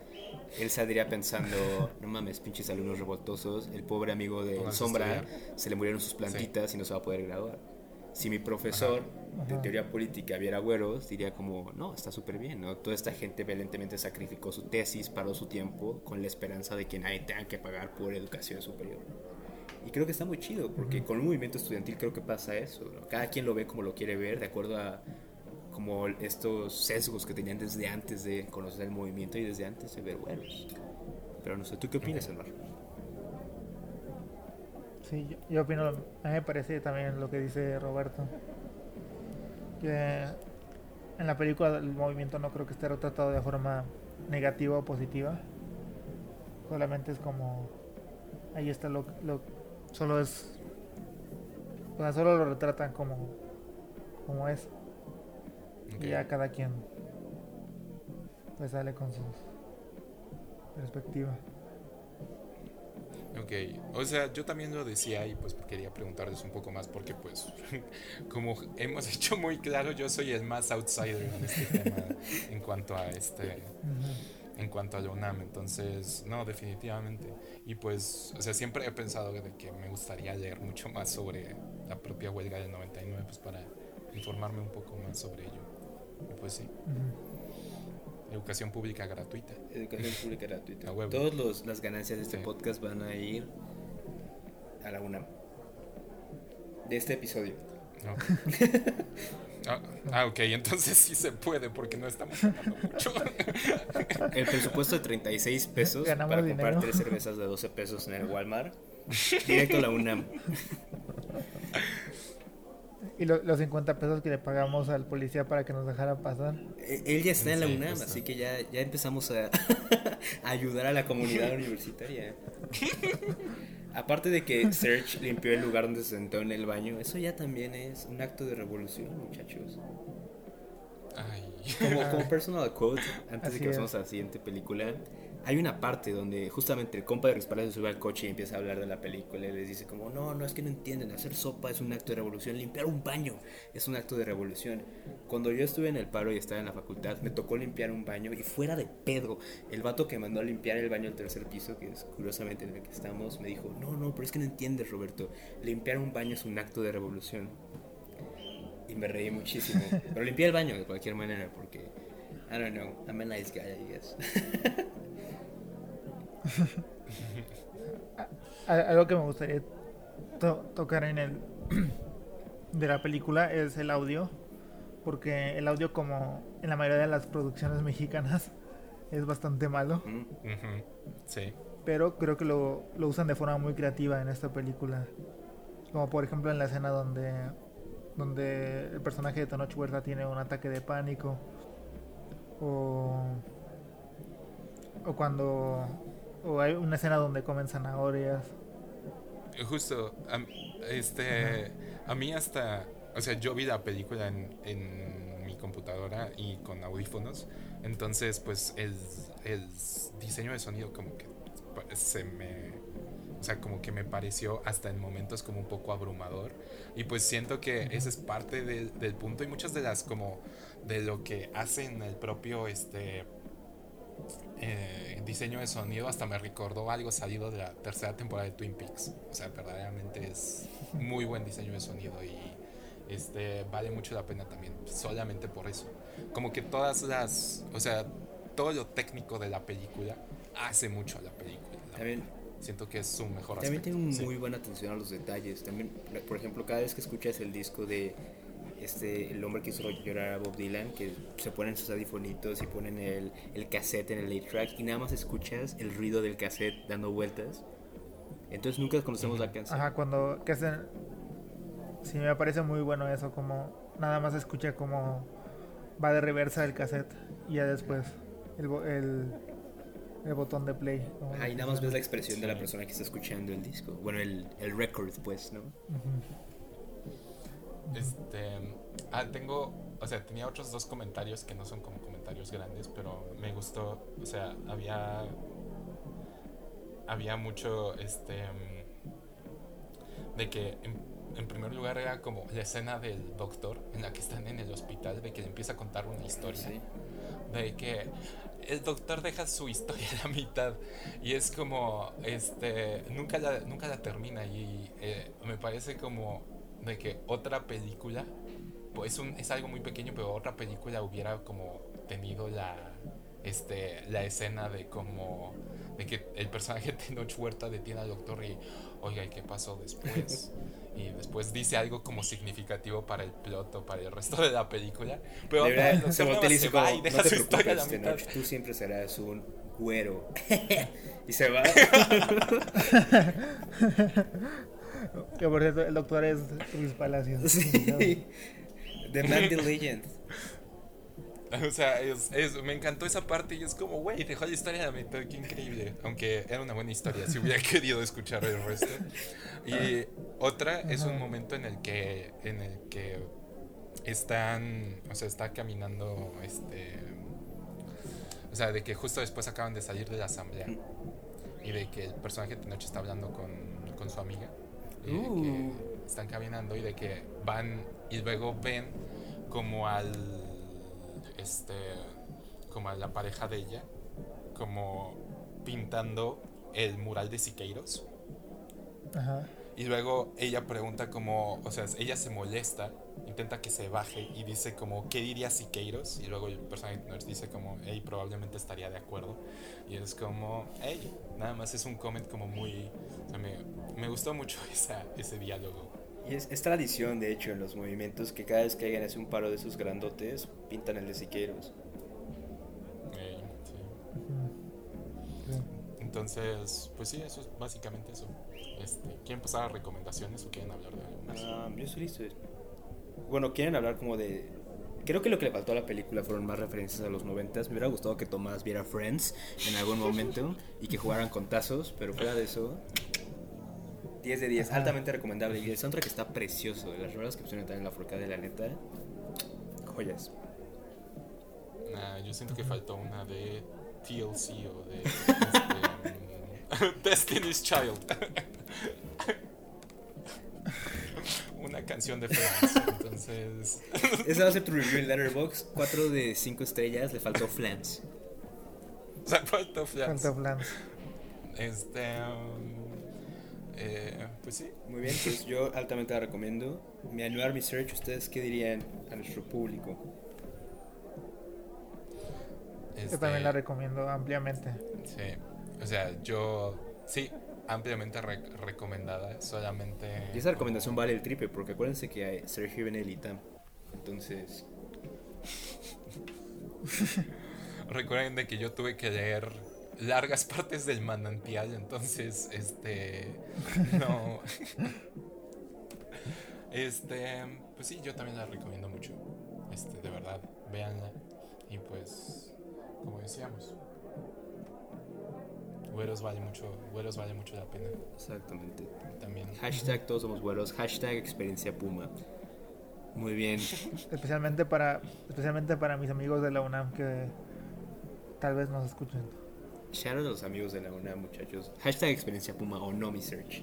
B: él saldría pensando, no mames, pinches alumnos revoltosos, el pobre amigo de
A: Pónganse
B: Sombra se le murieron sus plantitas y no se va a poder graduar. Si mi profesor de
C: Ajá.
B: teoría política viera güeros, diría como, no, está súper bien, ¿no? Toda esta gente violentemente sacrificó su tesis, paró su tiempo con la esperanza de que nadie tenga que pagar por educación superior. Y creo que está muy chido, porque con un movimiento estudiantil creo que pasa eso, ¿no? Cada quien lo ve como lo quiere ver, de acuerdo a como estos sesgos que tenían desde antes de conocer el movimiento y desde antes de ver güeros. Pero no sé, ¿tú qué opinas, Elmar?
C: Sí, yo, yo opino, a mí me parece también lo que dice Roberto. Que en la película el movimiento no creo que esté retratado de forma negativa o positiva. Solamente es como, ahí está lo, lo solo es, o sea, solo lo retratan como, como es.
A: Ok.
C: Y ya cada quien pues sale con su perspectiva.
A: Ok, o sea, yo también lo decía y pues quería preguntarles un poco más porque pues *laughs* como hemos *laughs* hecho muy claro, yo soy el más outsider en este tema *laughs* en cuanto a este, en cuanto a la UNAM, entonces no, definitivamente. Y pues, o sea, siempre he pensado de que me gustaría leer mucho más sobre la propia huelga del 99 pues para informarme un poco más sobre ello. Pues sí, educación pública gratuita.
B: Educación pública gratuita. *laughs* Todas las ganancias de este
A: Sí.
B: podcast van a ir a la UNAM. De este episodio.
A: No. *laughs* Ah, ah, ok, entonces sí se puede porque no estamos ganando mucho. *laughs*
B: El presupuesto de 36 pesos
C: Ganamos
B: para comprar
C: dinero.
B: tres cervezas de 12 pesos en el Walmart. Directo a la UNAM.
C: Y lo- los 50 pesos que le pagamos al policía para que nos dejara pasar.
B: E- Él ya está en la UNAM, así que ya, ya empezamos a, *laughs* a ayudar a la comunidad universitaria. *laughs* Aparte de que Serge limpió el lugar donde se sentó en el baño, eso ya también es un acto de revolución, muchachos.
A: Ay.
B: Como, como *laughs* personal quote, antes
C: Así
B: de que pasemos a la siguiente película, hay una parte donde justamente el compa de se sube al coche y empieza a hablar de la película y les dice como, no, no, es que no entienden, hacer sopa es un acto de revolución, limpiar un baño es un acto de revolución. Cuando yo estuve en el paro y estaba en la facultad, me tocó limpiar un baño y fuera de pedo, el vato que mandó a limpiar el baño del tercer piso, que es curiosamente en el que estamos, me dijo, no, no, pero es que no entiendes, Roberto, limpiar un baño es un acto de revolución. Y me reí muchísimo. Pero limpié el baño de cualquier manera porque, I don't know, I'm a nice guy, I guess. *laughs* *laughs*
C: Algo que me gustaría to- tocar en el *clears throat* de la película es el audio, porque el audio como en la mayoría de las producciones mexicanas *laughs* es bastante malo,
B: Mm.
A: Sí.
C: pero creo que lo, lo usan de forma muy creativa en esta película. Como por ejemplo en la escena donde donde el personaje de Tenoch Huerta tiene un ataque de pánico o o cuando o hay una escena donde comen zanahorias
A: Justo, am- este, a mí hasta, o sea, yo vi la película en, en mi computadora y con audífonos, entonces pues el, el diseño de sonido como que se me, o sea, como que me pareció hasta en momentos como un poco abrumador y pues siento que ese es parte de- del punto y muchas de las como de lo que hacen el propio, este, eh, diseño de sonido hasta me recordó algo salido de la tercera temporada de Twin Peaks. O sea, verdaderamente es muy buen diseño de sonido y este vale mucho la pena también, solamente por eso. Como que todas las, o sea, todo lo técnico de la película hace mucho a la película. la
B: También.
A: Siento que es su mejor
B: también
A: aspecto.
B: tiene
A: sí.
B: muy buena atención a los detalles. También, por ejemplo, cada vez que escuchas el disco de este, el hombre que hizo llorar a Bob Dylan, que se ponen sus audifonitos y ponen el, el cassette en el 8-track y nada más escuchas el ruido del cassette dando vueltas. Entonces nunca conocemos la canción.
C: Ajá, cuando que hacen Sí, me parece muy bueno eso, como nada más escucha como va de reversa el cassette y ya después el, el, el botón de play. como
B: Ahí nada más ves la expresión de la persona que está escuchando el disco. Bueno, el, el record, pues, ¿no?
C: Ujú.
A: Este. Ah, tengo. O sea, tenía otros dos comentarios que no son como comentarios grandes, pero me gustó. O sea, había. Había mucho. Este. De que. En, en primer lugar era como la escena del doctor en la que están en el hospital, de que le empieza a contar una historia.
B: Sí.
A: de que el doctor deja su historia *laughs* a la mitad y es como este nunca la, nunca la termina y eh, me parece como de que otra película pues un, es algo muy pequeño pero otra película hubiera como tenido la este la escena de como de que el personaje *laughs* de Tenoch Huerta detiene al doctor y oiga ¿y qué pasó después? *laughs* y después dice algo como significativo para el plot o para el resto de la película pero
B: De
A: no,
B: verdad, se
A: va y deja
B: no te
A: su historia a la
B: preocupes,
A: mitad.
B: Tenoch, tú siempre serás un güero. *laughs* y se va.
C: Que por cierto, el doctor es Luis Palacios.
B: sí. The Man the Legend.
A: O sea, es, es- me encantó esa parte y es como, güey, dejó la historia a la mitad, qué increíble. Aunque era una buena historia, si hubiera *laughs* querido escuchar el resto. Y otra es un momento en el que, en el que están, o sea, está caminando, este, o sea, de que justo después acaban de salir de la asamblea y de que el personaje de Tenoch está hablando con, con su amiga de
B: Uh.
A: que están caminando y de que van y luego ven como al este como a la pareja de ella como pintando el mural de Siqueiros
C: Ajá.
A: y luego ella pregunta como, o sea, ella se molesta, intenta que se baje y dice como, ¿qué diría Siqueiros? Y luego el personaje de Nurse dice como, hey, probablemente estaría de acuerdo. Y es como, hey, nada más es un comment como muy, o sea, me, me gustó mucho *laughs* esa, ese diálogo.
B: Y es, es tradición, de hecho, en los movimientos que cada vez que alguien hace un paro de esos grandotes, pintan el de Siqueiros.
A: Ey, sí.
C: Sí.
A: Entonces, pues sí, eso es básicamente eso. Este, ¿Quieren pasar a recomendaciones o quieren hablar de algo más?
B: Ah, yo estoy listo. Bueno, quieren hablar como de... Creo que lo que le faltó a la película fueron más referencias a los noventas. Me hubiera gustado que Tomás viera Friends en algún momento y que jugaran con tazos, pero fuera de eso... 10 de 10,
C: Ajá.
B: altamente recomendable. Y el soundtrack está precioso. Las rolas que pusieron también en la forcada de la neta. Joyas.
A: Nah, yo siento que faltó una de TLC o de este, *laughs* Destiny's Child. *laughs* una canción de Friends. Entonces, *laughs*
B: Esa va a ser tu review en Letterboxd. 4 de 5 estrellas, le faltó Flans.
A: o sea, faltó Friends.
C: Falta Flans.
A: Este, um, eh, pues sí.
B: Muy bien, pues yo altamente la recomiendo. Mi anual research, ¿ustedes qué dirían a nuestro público?
C: Yo
A: Este,
C: también la recomiendo ampliamente.
A: Sí, o sea, yo sí, ampliamente re- recomendada. Solamente.
B: Y esa recomendación vale el triple, porque acuérdense que hay Sergio Benel y Tam. Entonces, *laughs*
A: Recuerden de que yo tuve que leer largas partes del manantial, entonces, este, no. *laughs* Este, pues sí, yo también la recomiendo mucho. Este, de verdad, véanla. Y pues, como decíamos, Güeros vale mucho, Güeros vale mucho la pena.
B: exactamente.
A: También.
B: Hashtag todos somos güeros, hashtag experiencia Puma. Muy bien. *laughs*
C: Especialmente para, especialmente para mis amigos de la UNAM que tal vez nos escuchen.
B: Shout out a los amigos de la UNAM, muchachos. Hashtag experiencia Puma o no mi search.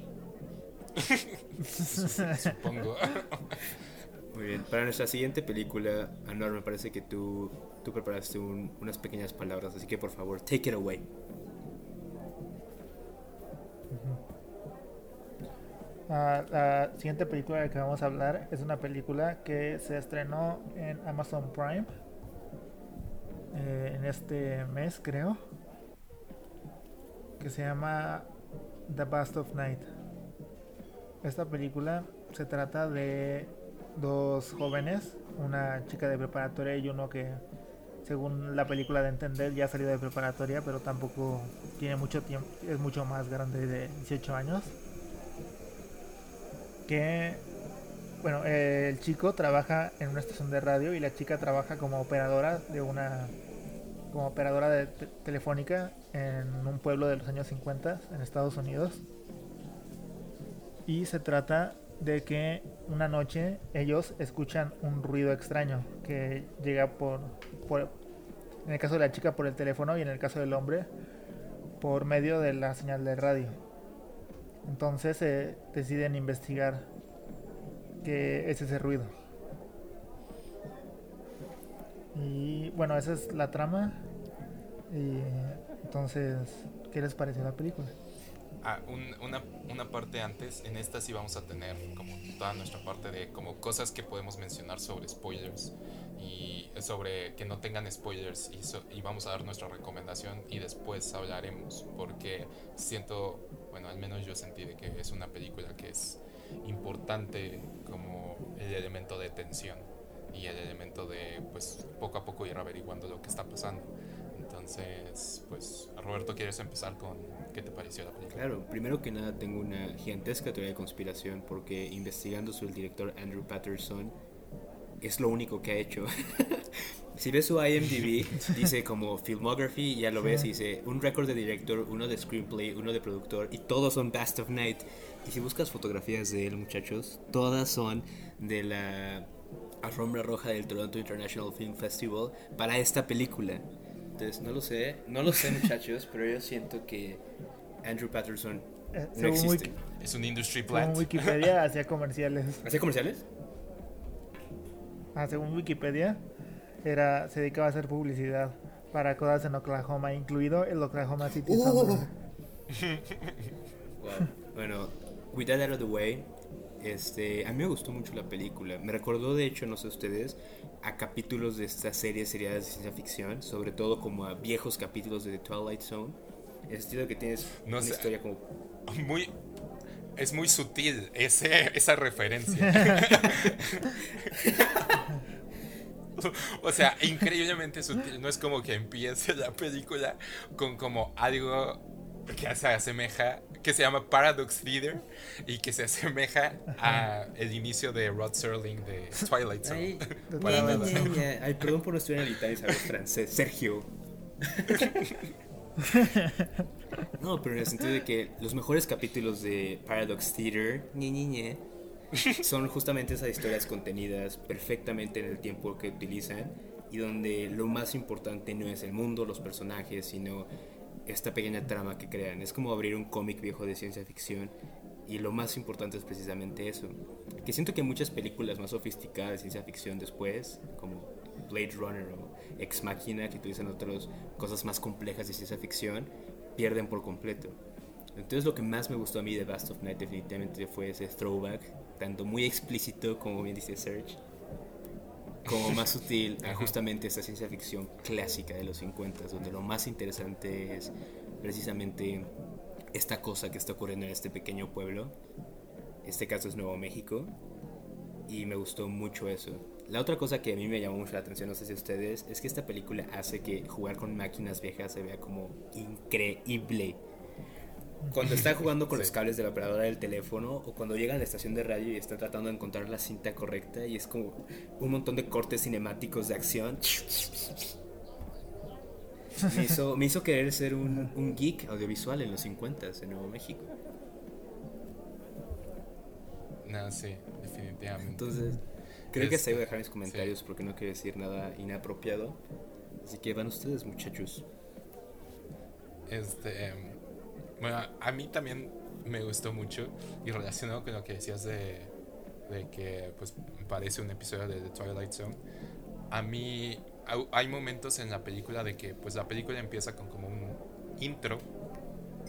B: *laughs*
A: Supongo.
B: Muy bien. Para nuestra siguiente película, Anuar, me parece que tú, tú preparaste un- unas pequeñas palabras, así que por favor, take it away.
C: Ah, la siguiente película de la que vamos a hablar es una película que se estrenó en Amazon Prime eh, en este mes, creo, que se llama The Bust of Night. Esta película se trata de dos jóvenes, una chica de preparatoria y uno que según la película de entender ya ha salido de preparatoria, pero tampoco tiene mucho tiempo, es mucho más grande de 18 años. Que bueno, el chico trabaja en una estación de radio y la chica trabaja como operadora de una como operadora de telefónica en un pueblo de los años 50 en Estados Unidos. Y se trata de que una noche ellos escuchan un ruido extraño que llega por, por, en el caso de la chica por el teléfono y en el caso del hombre por medio de la señal de radio. Entonces se deciden investigar qué es ese ruido. Y bueno, esa es la trama. Y entonces, ¿qué les pareció la película?
A: Ah, una, una, parte antes, en esta sí vamos a tener como toda nuestra parte de como cosas que podemos mencionar sobre spoilers y sobre que no tengan spoilers y, y vamos a dar nuestra recomendación y después hablaremos porque siento, bueno, al menos yo sentí de que es una película que es importante como el elemento de tensión y el elemento de pues poco a poco ir averiguando lo que está pasando. Entonces, pues, Roberto, ¿quieres empezar con qué te pareció la película?
B: Claro, primero que nada tengo una gigantesca teoría de conspiración porque investigando sobre el director Andrew Patterson es lo único que ha hecho. *laughs* si ves su IMDb, *laughs* dice como filmography, ya lo ves, y dice un récord de director, uno de screenplay, uno de productor, y todos son Best of Night. Y si buscas fotografías de él, muchachos, todas son de la alfombra roja del Toronto International Film Festival para esta película. Entonces, no lo sé, no lo sé muchachos, pero yo siento que Andrew Patterson eh, no existe.
A: es un industry plant.
C: Según Wikipedia *laughs* hacía comerciales.
B: ¿Hacía comerciales?
C: Ah, según Wikipedia, era, se dedicaba a hacer publicidad para cosas en Oklahoma, incluido el Oklahoma City
B: uh. wow. *laughs* Bueno, With That Out of the Way, este, a mí me gustó mucho la película. Me recordó, de hecho, no sé ustedes, a capítulos de esta serie seriadas de ciencia ficción, sobre todo como a viejos capítulos de The Twilight Zone. El estilo que tienes una historia como... *laughs*
A: Muy... Es muy sutil ese, esa referencia. *laughs* o sea, increíblemente sutil. No es como que empiece la película con como algo que se asemeja, que se llama Paradox Theater y que se asemeja a el inicio de Rod Serling de Twilight Zone.
B: Ay, *laughs* perdón por no estudiar en Italia y saber francés. Sergio. *laughs* No, pero en el sentido de que los mejores capítulos de Paradox Theater son justamente esas historias contenidas perfectamente en el tiempo que utilizan y donde lo más importante no es el mundo, los personajes, sino esta pequeña trama que crean. Es como abrir un cómic viejo de ciencia ficción y lo más importante es precisamente eso. Que siento que muchas películas más sofisticadas de ciencia ficción después, como Blade Runner o Ex Machina, que utilizan otras cosas más complejas de ciencia ficción, pierden por completo. Entonces lo que más me gustó a mí de Bast of Night definitivamente fue ese throwback, tanto muy explícito como bien dice Serge, como *laughs* más sutil a justamente esta ciencia ficción clásica de los 50, donde lo más interesante es precisamente esta cosa que está ocurriendo en este pequeño pueblo. Este caso es Nuevo México. Y me gustó mucho eso. La otra cosa que a mí me llamó mucho la atención, no sé si ustedes, es que esta película hace que jugar con máquinas viejas se vea como increíble cuando está jugando con los cables de la operadora del teléfono o cuando llega a la estación de radio y está tratando de encontrar la cinta correcta y es como un montón de cortes cinemáticos de acción. Me hizo, me hizo querer ser un, un, geek audiovisual en los 50 en Nuevo México.
A: No, sí, definitivamente.
B: Entonces, creo que hasta ahí voy a dejar mis comentarios porque no quiero decir nada inapropiado. Así que van ustedes, muchachos.
A: Este. Em, bueno, a mí también me gustó mucho y relacionado con lo que decías de, de que pues parece un episodio de The Twilight Zone. A mí hay momentos en la película de que pues la película empieza con como un intro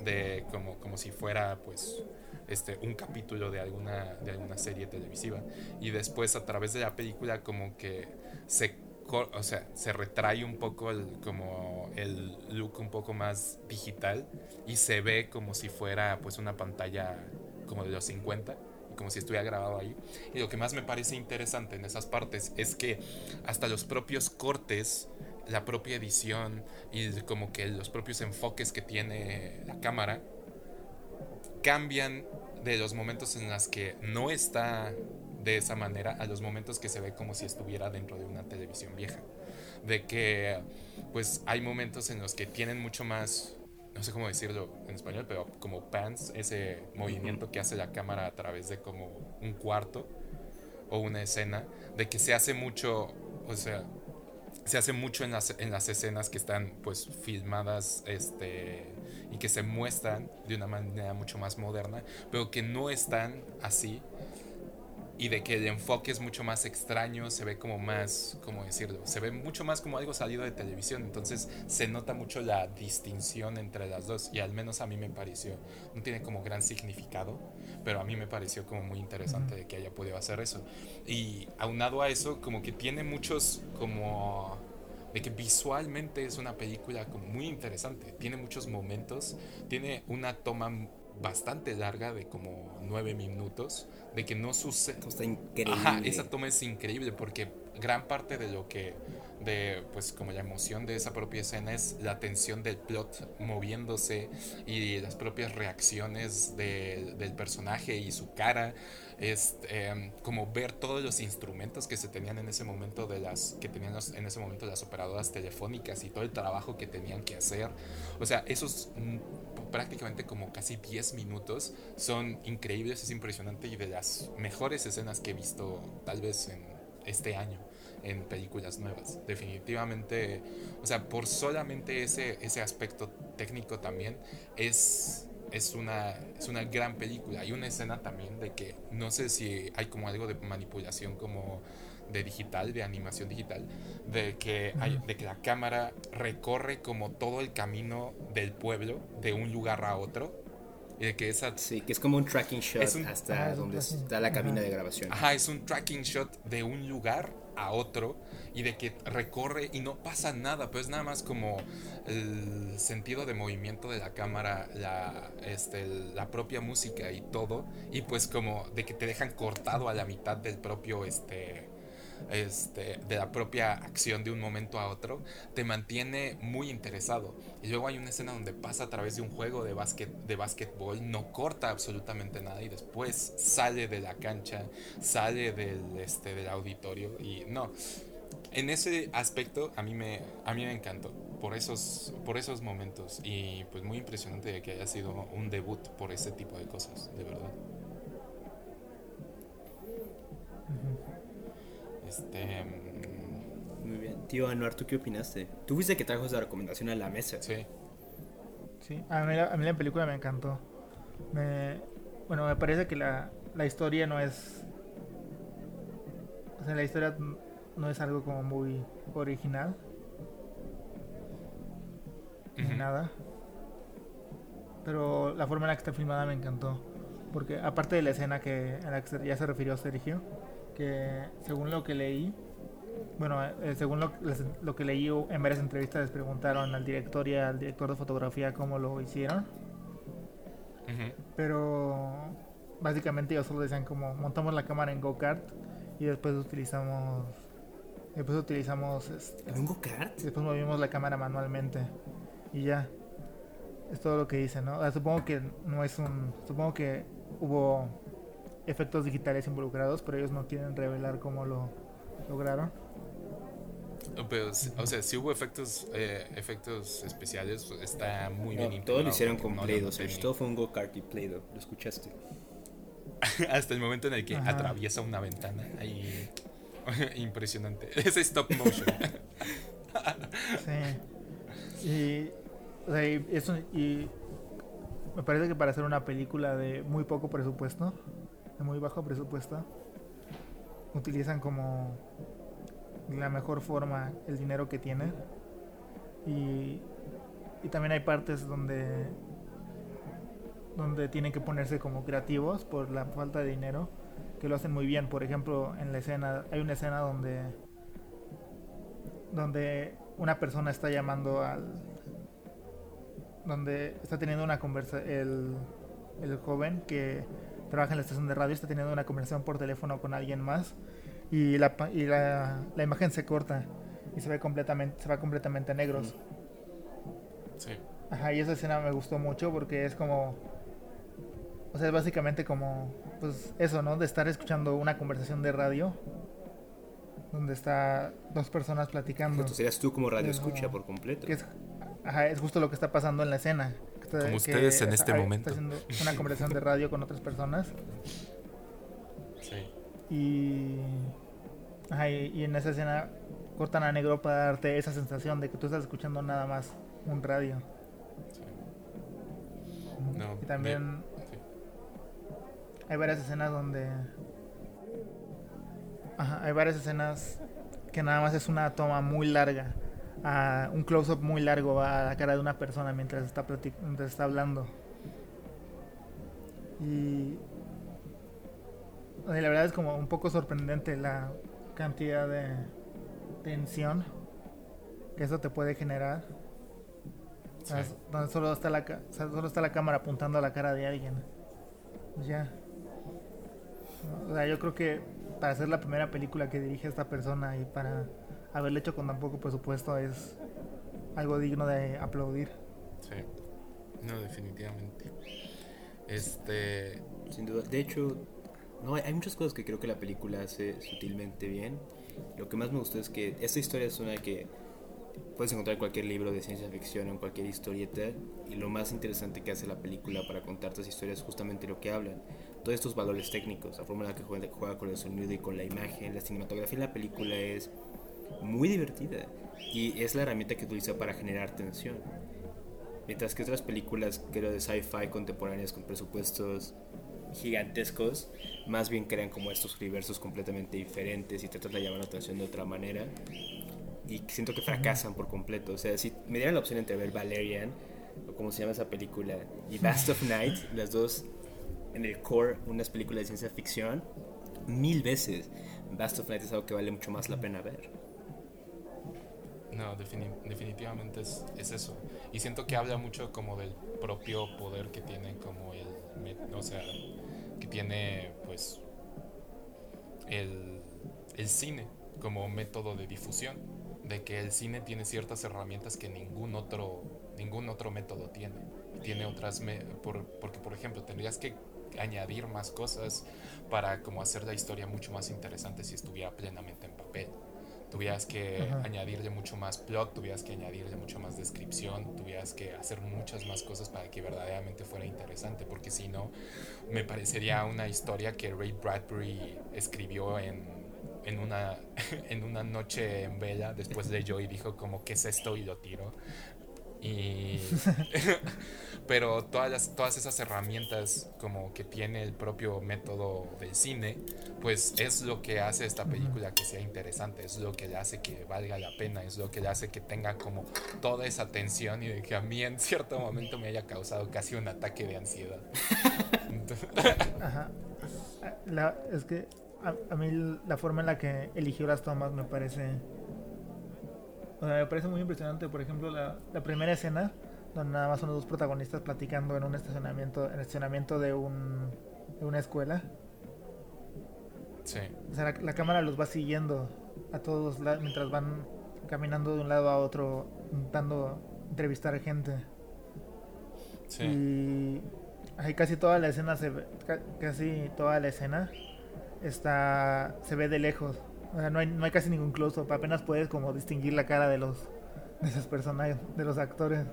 A: de como, como si fuera pues este un capítulo de alguna de alguna serie televisiva y después a través de la película como que se o sea, se retrae un poco el, como el look un poco más digital y se ve como si fuera pues una pantalla como de los 50 como si estuviera grabado ahí. Y lo que más me parece interesante en esas partes es que hasta los propios cortes, la propia edición y como que los propios enfoques que tiene la cámara cambian de los momentos en los que no está de esa manera a los momentos que se ve como si estuviera dentro de una televisión vieja. De que pues hay momentos en los que tienen mucho más, no sé cómo decirlo en español, pero como pans, ese movimiento que hace la cámara a través de como un cuarto o una escena, de que se hace mucho, o sea, se hace mucho en las, en las escenas que están pues filmadas este, y que se muestran de una manera mucho más moderna, pero que no están así y de que el enfoque es mucho más extraño, se ve como más, ¿cómo decirlo? Se ve mucho más como algo salido de televisión, entonces se nota mucho la distinción entre las dos y al menos a mí me pareció, no tiene como gran significado, pero a mí me pareció como muy interesante de que haya podido hacer eso. Y aunado a eso, como que tiene muchos como de que visualmente es una película como muy interesante, tiene muchos momentos, tiene una toma bastante larga de como nueve minutos de que no sucede.
B: Está increíble.
A: Ajá, esa toma es increíble porque gran parte de lo que, de pues como la emoción de esa propia escena es la tensión del plot moviéndose y las propias reacciones del personaje y su cara. Es em, como ver todos los instrumentos que se tenían en ese momento de las que tenían en ese momento las operadoras telefónicas y todo el trabajo que tenían que hacer. O sea, esos prácticamente como casi 10 minutos son increíbles, es impresionante y de las mejores escenas que he visto tal vez en este año en películas nuevas. Definitivamente, o sea, por solamente ese, ese aspecto técnico también es, es, una, es una gran película. Hay una escena también de que no sé si hay como algo de manipulación como de digital, de animación digital, de que, hay, de que la cámara recorre como todo el camino del pueblo, de un lugar a otro. Y de que esa...
B: Sí, que es como un tracking shot hasta ah, donde está la cabina de grabación.
A: Ajá, es un tracking shot de un lugar a otro y de que recorre y no pasa nada, pues nada más como el sentido de movimiento de la cámara, la, este, la propia música y todo, y pues como de que te dejan cortado a la mitad del propio este, este, de la propia acción de un momento a otro, te mantiene muy interesado. Y luego hay una escena donde pasa a través de un juego de, básquet, de básquetbol, no corta absolutamente nada y después sale de la cancha, sale del, este, del auditorio y no. En ese aspecto a mí me, a mí me encantó por esos, por esos momentos y pues muy impresionante que haya sido un debut por ese tipo de cosas, de verdad. Este.
B: Mm, Muy bien. Tío Anuar, ¿tú qué opinaste? Tú fuiste que trajo esa recomendación a la mesa.
A: Sí.
C: Sí, a mí, la, a mí la película me encantó. Me, bueno, me parece que la, la historia no es. O sea, la historia no es algo como muy original. Ni nada. Pero la forma en la que está filmada me encantó. Porque aparte de la escena que, a la que ya se refirió Sergio, que según lo que leí, bueno, eh, según lo, lo, que leí en varias entrevistas les preguntaron al director y al director de fotografía cómo lo hicieron. Pero básicamente ellos solo decían como montamos la cámara en go-kart y después utilizamos después utilizamos
B: este, ¿En un go-kart?
C: Después movimos la cámara manualmente y ya. Es todo lo que dicen, ¿no? supongo que no es un supongo que hubo efectos digitales involucrados, pero ellos no quieren revelar cómo lo lograron.
A: Pero, o sea, si hubo efectos eh, efectos especiales, pues, está muy bien
B: Todo lo hicieron con Play-Doh, todo fue un go-kart y Play-Doh, lo escuchaste. *laughs*
A: Hasta el momento en el que atraviesa una ventana, ahí... *laughs* Impresionante. *laughs* Es stop motion.
C: sí. Y, o sea, y, eso, y me parece que para hacer una película de muy poco presupuesto, de muy bajo presupuesto, utilizan como la mejor forma el dinero que tienen. Y, y también hay partes donde donde tienen que ponerse como creativos por la falta de dinero que lo hacen muy bien por ejemplo en la escena hay una escena donde donde una persona está llamando al donde está teniendo una conversa el, el joven que trabaja en la estación de radio está teniendo una conversación por teléfono con alguien más y la, pa- y la, la imagen se corta y se ve completamente, se va completamente a negros.
A: Sí.
C: Ajá, y esa escena me gustó mucho porque es como. O sea, es básicamente como. Pues eso, ¿no? De estar escuchando una conversación de radio. Donde está dos personas platicando.
B: Entonces serías tú como radio escucha por completo.
C: Que es, ajá, es justo lo que está pasando en la escena. Está-
A: Como
C: que
A: ustedes en
C: está-
A: este
C: está
A: momento.
C: haciendo una conversación de radio con otras personas.
A: Sí.
C: Y. Ajá, y, y en esa escena cortan a negro para darte esa sensación de que tú estás escuchando nada más un radio.
A: sí. No,
C: Y también
A: sí.
C: hay varias escenas donde. Ajá, hay varias escenas que nada más es una toma muy larga. A un close-up muy largo a la cara de una persona mientras está, platic- mientras está hablando. Y. la verdad es como un poco sorprendente la cantidad de tensión que eso te puede generar.
A: Sí.
C: donde solo está la solo está la cámara apuntando a la cara de alguien. Ya. O sea, yo creo que para ser la primera película que dirige esta persona y para haberla hecho con tan poco presupuesto es algo digno de aplaudir.
A: Sí. No, definitivamente. Este.
B: Sin duda. De hecho, no, hay, hay muchas cosas que creo que la película hace sutilmente bien. Lo que más me gustó es que esta historia es una que puedes encontrar en cualquier libro de ciencia ficción o en cualquier historieta. Y lo más interesante que hace la película para contar estas historias es justamente lo que hablan. Todos estos valores técnicos, la forma en la que juega, juega con el sonido y con la imagen. La cinematografía en la película es muy divertida y es la herramienta que utiliza para generar tensión. Mientras que otras películas, creo, de sci-fi contemporáneas con presupuestos gigantescos, más bien crean como estos universos completamente diferentes y tratan de llamar la atención de otra manera. Y siento que fracasan por completo. O sea, si me dieran la opción entre ver Valerian, o como se llama esa película, y Vast of Night, *laughs* las dos en el core, unas películas de ciencia ficción, mil veces. Vast of Night es algo que vale mucho más la pena ver.
A: No, defini- definitivamente es, es eso. Y siento que habla mucho como del propio poder que tiene como el, o sea, que tiene pues el, el cine como método de difusión, de que el cine tiene ciertas herramientas que ningún otro, ningún otro método tiene. Tiene otras, me- por- porque por ejemplo tendrías que añadir más cosas para como hacer la historia mucho más interesante si estuviera plenamente en papel tuvieras que
C: Ajá.
A: añadirle mucho más plot, tuvieras que añadirle mucho más descripción, tuvieras que hacer muchas más cosas para que verdaderamente fuera interesante, porque si no, me parecería una historia que Ray Bradbury escribió en, en, una, *laughs* en una noche en vela, después leyó y dijo como, ¿qué es esto? Y lo tiró. Y... *laughs* pero todas, las, todas esas herramientas como que tiene el propio método del cine, pues es lo que hace esta película que sea interesante, es lo que le hace que valga la pena, es lo que le hace que tenga como toda esa tensión y de que a mí en cierto momento me haya causado casi un ataque de ansiedad. Entonces- *laughs*
C: Ajá. La- es que a, a mí la forma en la que eligió las tomas me parece. O sea, me parece muy impresionante. Por ejemplo, la, la primera escena, donde nada más son los dos protagonistas platicando en un estacionamiento, en el estacionamiento de, un, de una escuela.
A: sí,
C: O sea, la, la cámara los va siguiendo a todos la- mientras van caminando de un lado a otro, intentando entrevistar gente.
A: sí,
C: Y ahí casi toda la escena se ve, ca- casi toda la escena está se ve de lejos. O sea, no hay, no hay casi ningún close up, apenas puedes como distinguir la cara de los de esos personajes, de los actores.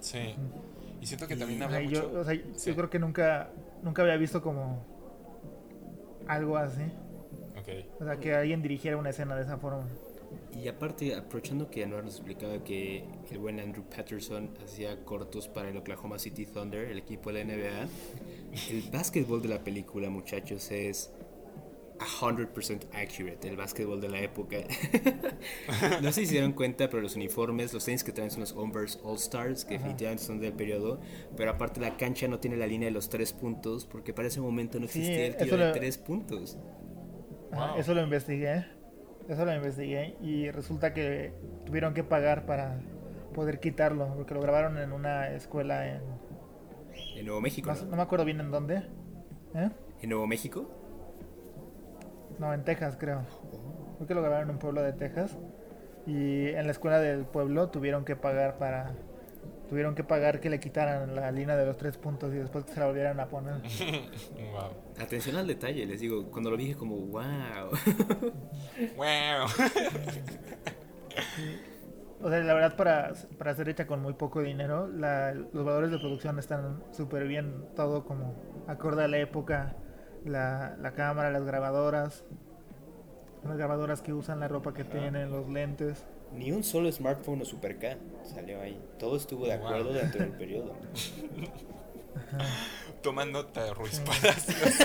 A: sí. Y siento que
B: Y
A: también
C: O
A: habla
C: sea,
A: mucho...
C: yo, o sea,
A: Sí.
C: yo creo que nunca nunca había visto como algo así.
A: Ok,
C: O sea, que alguien dirigiera una escena de esa forma.
B: Y aparte, aprovechando que Anuar nos explicaba que el buen Andrew Patterson hacía cortos para el Oklahoma City Thunder, el equipo de la NBA, el básquetbol de la película, muchachos, es 100% accurate, el básquetbol de la época. *laughs* no sé si se dieron cuenta, pero los uniformes, los tenis que traen son los Converse All Stars, que
C: Ajá.
B: definitivamente son del periodo, pero aparte la cancha no tiene la línea de los tres puntos, porque para ese momento no
C: Sí,
B: existía el tiro de tres puntos.
C: Ajá,
A: Wow.
C: Eso lo investigué. Eso lo investigué y resulta que tuvieron que pagar para poder quitarlo, porque lo grabaron en una escuela en,
B: En Nuevo México.
C: Más-
B: ¿no?
C: no me acuerdo bien en dónde. ¿Eh?
B: ¿En Nuevo México?
C: No, en Texas, creo. Creo que lo grabaron en un pueblo de Texas. Y en la escuela del pueblo tuvieron que pagar para. Tuvieron que pagar que le quitaran la línea de los tres puntos y después que se la volvieran a poner. *laughs*
A: wow.
B: Atención al detalle, les digo, cuando lo dije como, wow.
A: Wow. *laughs*
C: O sea, la verdad, para, para ser hecha con muy poco dinero, la- los valores de producción están súper bien. Todo como acorde a la época. La, la cámara, las grabadoras. Las grabadoras que usan, la ropa que tienen, los lentes.
B: Ni un solo smartphone o Super K salió ahí. Todo estuvo de
A: Wow.
B: acuerdo dentro del periodo. *laughs*
A: Toma nota, Ruiz Palacios.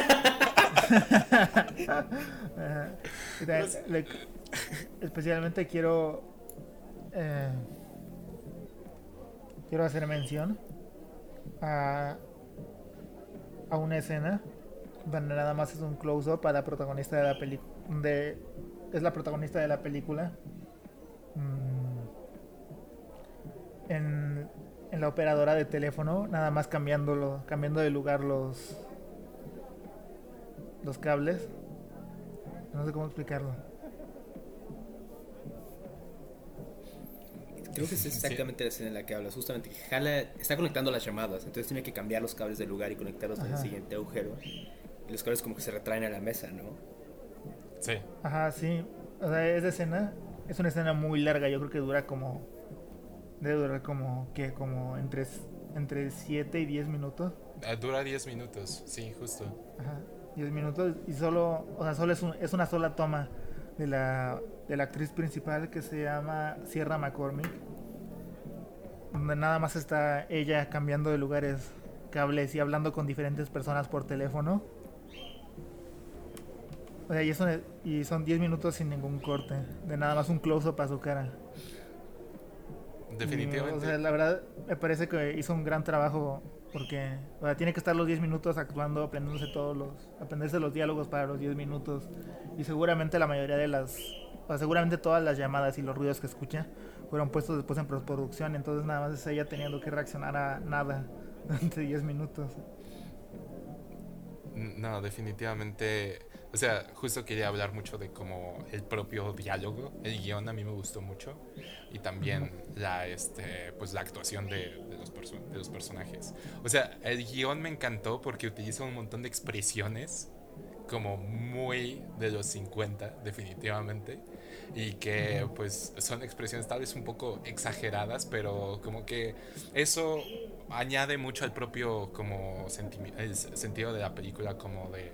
C: Especialmente quiero eh, quiero hacer mención a, a una escena donde nada más es un close up a la protagonista de la película de es la protagonista de la película mm, en, en la operadora de teléfono nada más cambiándolo cambiando de lugar los los cables no sé cómo explicarlo.
B: Creo que es exactamente la escena en la que hablas. Justamente que jala, está conectando las llamadas. Entonces tiene que cambiar los cables del lugar y conectarlos al
C: Ajá.
B: siguiente agujero. Y los cables como que se retraen a la mesa, ¿no?
A: Sí.
C: Ajá, sí. O sea, esa escena es una escena muy larga. Yo creo que dura como. Debe durar como. que Como entre, entre 7 y 10 minutos.
A: Ah, Dura 10 minutos, sí, justo.
C: Ajá, 10 minutos. Y solo. O sea, solo es, un- es una sola toma de la, de la actriz principal que se llama Sierra McCormick. Donde nada más está ella cambiando de lugares, cables y hablando con diferentes personas por teléfono. O sea, y, eso, y son 10 minutos sin ningún corte. De nada más un close-up a su cara. Y,
A: Definitivamente.
C: o sea, la verdad me parece que hizo un gran trabajo porque o sea, tiene que estar los 10 minutos actuando, aprendiéndose todos los, aprenderse los diálogos para los 10 minutos y seguramente la mayoría de las, o sea, seguramente todas las llamadas y los ruidos que escucha fueron puestos después en postproducción, entonces nada más es ella teniendo que reaccionar a nada *laughs* durante 10 minutos.
A: No, definitivamente. O sea, justo quería hablar mucho de como el propio diálogo. El guion a mí me gustó mucho. Y también la, este, pues la actuación de, de los, de los personajes. O sea, el guion me encantó porque utiliza un montón de expresiones como muy de los 50, definitivamente. Y que pues son expresiones tal vez un poco exageradas, pero como que eso añade mucho al propio como sentimi- el sentido de la película como de,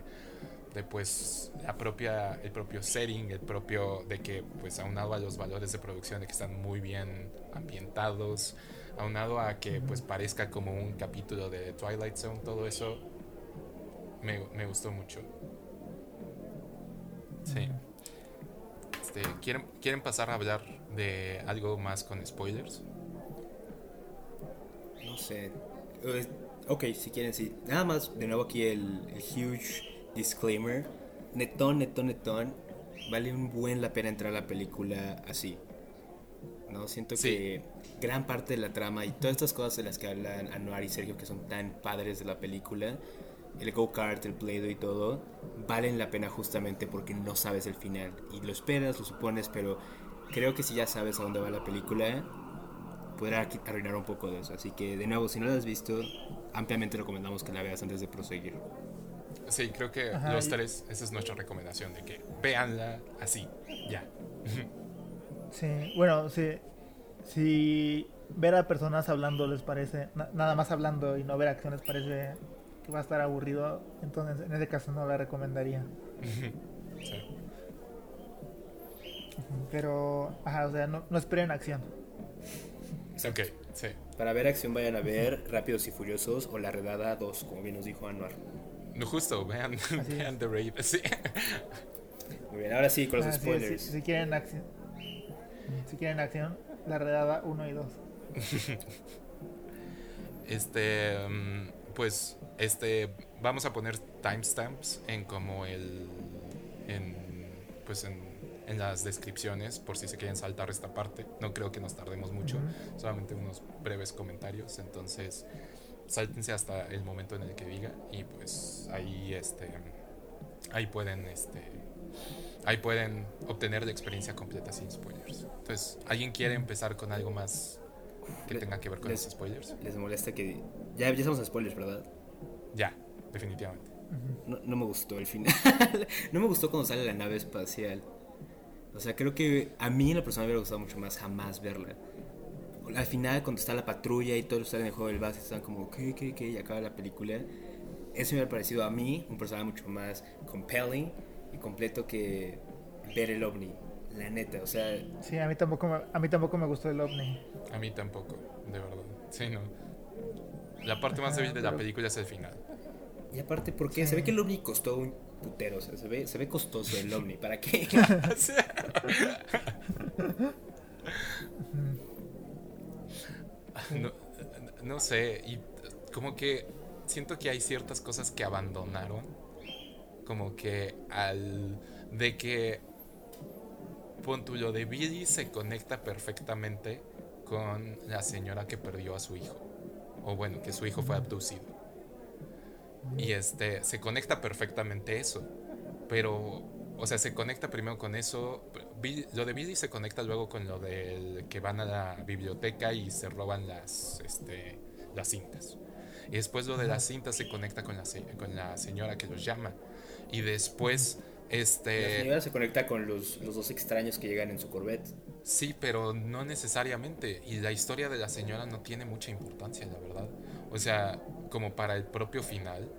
A: de pues la propia el propio setting el propio de que pues aunado a los valores de producción de que están muy bien ambientados aunado a que pues parezca como un capítulo de Twilight Zone todo eso me, me gustó mucho sí este, ¿quieren, ¿quieren pasar a hablar de algo más con spoilers?
B: No sé. Eh, Ok, si quieren, sí. Nada más, de nuevo aquí el, el huge disclaimer. Netón, netón, netón. Vale un buen la pena entrar a la película así. No, siento
A: Sí.
B: que gran parte de la trama y todas estas cosas de las que hablan Anuar y Sergio que son tan padres de la película, el go-kart, el play y todo, valen la pena justamente porque no sabes el final. Y lo esperas, lo supones, pero creo que si ya sabes a dónde va la película, podrá arruinar un poco de eso. Así que, de nuevo, si no la has visto, ampliamente recomendamos que la veas antes de proseguir.
A: Sí, creo que
C: Ajá,
A: los
C: y-
A: tres, esa es nuestra recomendación, de que véanla así, ya. *laughs*
C: Sí, bueno, sí, si ver a personas hablando les parece, na- nada más hablando y no ver acciones parece que va a estar aburrido, entonces en ese caso no la recomendaría. *laughs*
A: Sí.
C: Pero, ajá, o sea, no, no esperen acción.
A: Ok, sí.
B: Para ver acción, vayan a ver Rápidos y Furiosos o La Redada 2, como bien nos dijo Anuar.
A: No, justo, vean, *laughs* vean The Raid, sí.
B: Muy bien, ahora sí, con los
C: Ah,
B: spoilers.
C: sí, si quieren acción, si quieren acción, la redada 1 y 2. *laughs*
A: Este, mm, pues, este, vamos a poner timestamps en como el, en, pues en, en las descripciones por si se quieren saltar esta parte. No creo que nos tardemos mucho, solamente unos breves comentarios. Entonces, sáltense hasta el momento en el que diga y pues ahí este ahí pueden este ahí pueden obtener la experiencia completa sin spoilers. Entonces, ¿alguien quiere empezar con algo más que tenga que ver con
B: les-
A: los spoilers?
B: Les molesta que. Ya, ya estamos a spoilers, ¿verdad?
A: Ya, definitivamente.
B: No, no me gustó el final. *laughs* no me gustó cuando sale la nave espacial. O sea, creo que a mí en la persona me hubiera gustado mucho más jamás verla. Al final, cuando está la patrulla y todos están en el juego del base, están como, ¿qué, qué, qué? Y acaba la película. Eso me hubiera parecido a mí un personaje mucho más compelling y completo que ver el ovni. La neta, o sea,
C: Sí, a mí tampoco me, a mí tampoco me gustó el ovni.
A: A mí tampoco, de verdad. Sí, no. La parte más débil de la película es el final.
B: y aparte, ¿por qué? Se ve que el ovni costó un putero, o sea, se ve, se ve costoso el ovni. ¿Para qué? *laughs* *laughs* *laughs*
A: no, no sé, y como que siento que hay ciertas cosas que abandonaron. Como que al. de que. Pon lo de Billy se conecta perfectamente con la señora que perdió a su hijo. O bueno, que su hijo fue abducido. Y este, se conecta perfectamente eso. Pero, o sea, se conecta primero con eso. Bill- lo de Billy se conecta luego con lo del que van a la biblioteca y se roban las, este, las cintas. Y después lo de las cintas se conecta con la, con la señora que los llama. Y después,
B: La
A: este...
B: señora se conecta con los, los dos extraños que llegan en su Corvette.
A: Sí, pero no necesariamente. Y la historia de la señora no tiene mucha importancia, la verdad. O sea, como para el propio final,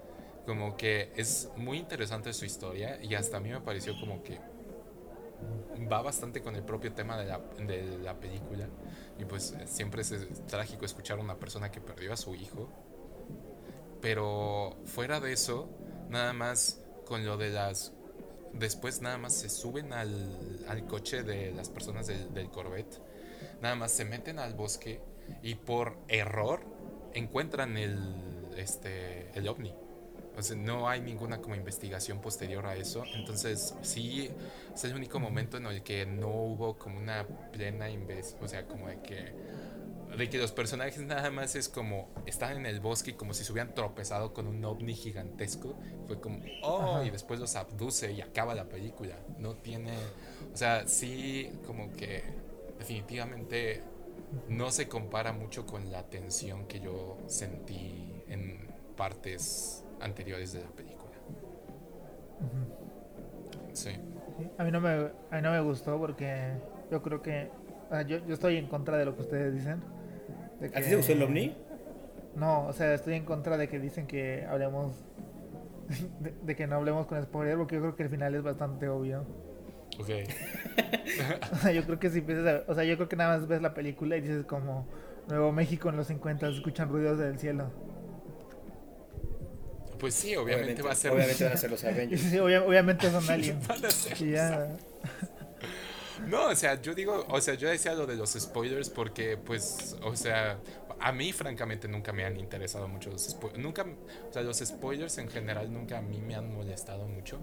A: como que es muy interesante su historia y hasta a mí me pareció como que va bastante con el propio tema de la, de la película. Y pues eh, siempre es trágico escuchar a una persona que perdió a su hijo. Pero fuera de eso, nada más con lo de las después nada más se suben al, al coche de las personas del, del Corvette, nada más se meten al bosque y por error encuentran el, este, el ovni. O sea, no hay ninguna como investigación posterior a eso. Entonces, sí, es el único momento en el que no hubo como una plena investigación. O sea, como de que, de que los personajes nada más es como están en el bosque y como si se hubieran tropezado con un ovni gigantesco. Fue como, oh,
C: Ajá.
A: y después los abduce y acaba la película. No tiene. O sea, sí, como que definitivamente no se compara mucho con la tensión que yo sentí en partes anteriores de la película. Sí.
C: Sí, A mí no me, a mí no me gustó porque yo creo que o sea, yo, yo estoy en contra de lo que ustedes dicen. de
B: ¿A ti
C: que-
B: te gustó el ovni?
C: No, o sea, estoy en contra de que dicen que hablemos *laughs* de, de que no hablemos con spoiler porque yo creo que el final es bastante obvio.
A: Ok. *laughs*
C: O sea, yo creo que si empiezas a- o sea, yo creo que nada más ves la película y dices como Nuevo México en los 50 se escuchan ruidos del cielo.
A: Pues sí, obviamente, va a ser.
B: Obviamente van a ser los *laughs* Avengers.
C: sí, obvia- obviamente son *laughs* aliens.
A: Van a ser-
C: Y ya,
A: No, o sea, yo digo, o sea, yo decía lo de los spoilers porque, pues, o sea, a mí francamente nunca me han interesado mucho los spoilers. Nunca, o sea, los spoilers en general nunca a mí me han molestado mucho.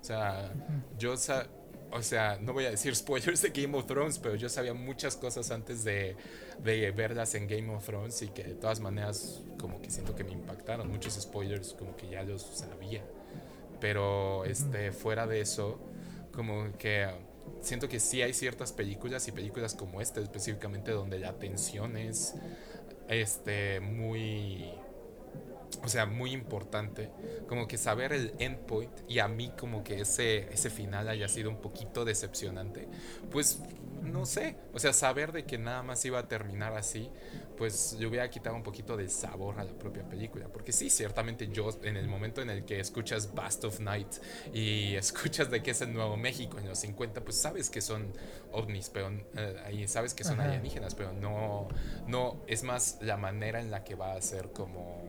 A: O sea, yo, sa- o sea, no voy a decir spoilers de Game of Thrones, pero yo sabía muchas cosas antes de, de verlas en Game of Thrones y que de todas maneras como que siento que me impactaron. Muchos spoilers como que ya los sabía. Pero, este, fuera de eso, como que siento que sí hay ciertas películas y películas como esta específicamente donde la tensión es este muy o sea muy importante como que saber el endpoint y a mí como que ese ese final haya sido un poquito decepcionante pues no sé o sea saber de que nada más iba a terminar así pues le hubiera quitado un poquito de sabor a la propia película porque sí ciertamente yo en el momento en el que escuchas Bast of Night y *laughs* escuchas de que es en Nuevo México en los 50 pues sabes que son ovnis pero eh, ahí sabes que son
C: Ajá.
A: alienígenas pero no no es más la manera en la que va a ser como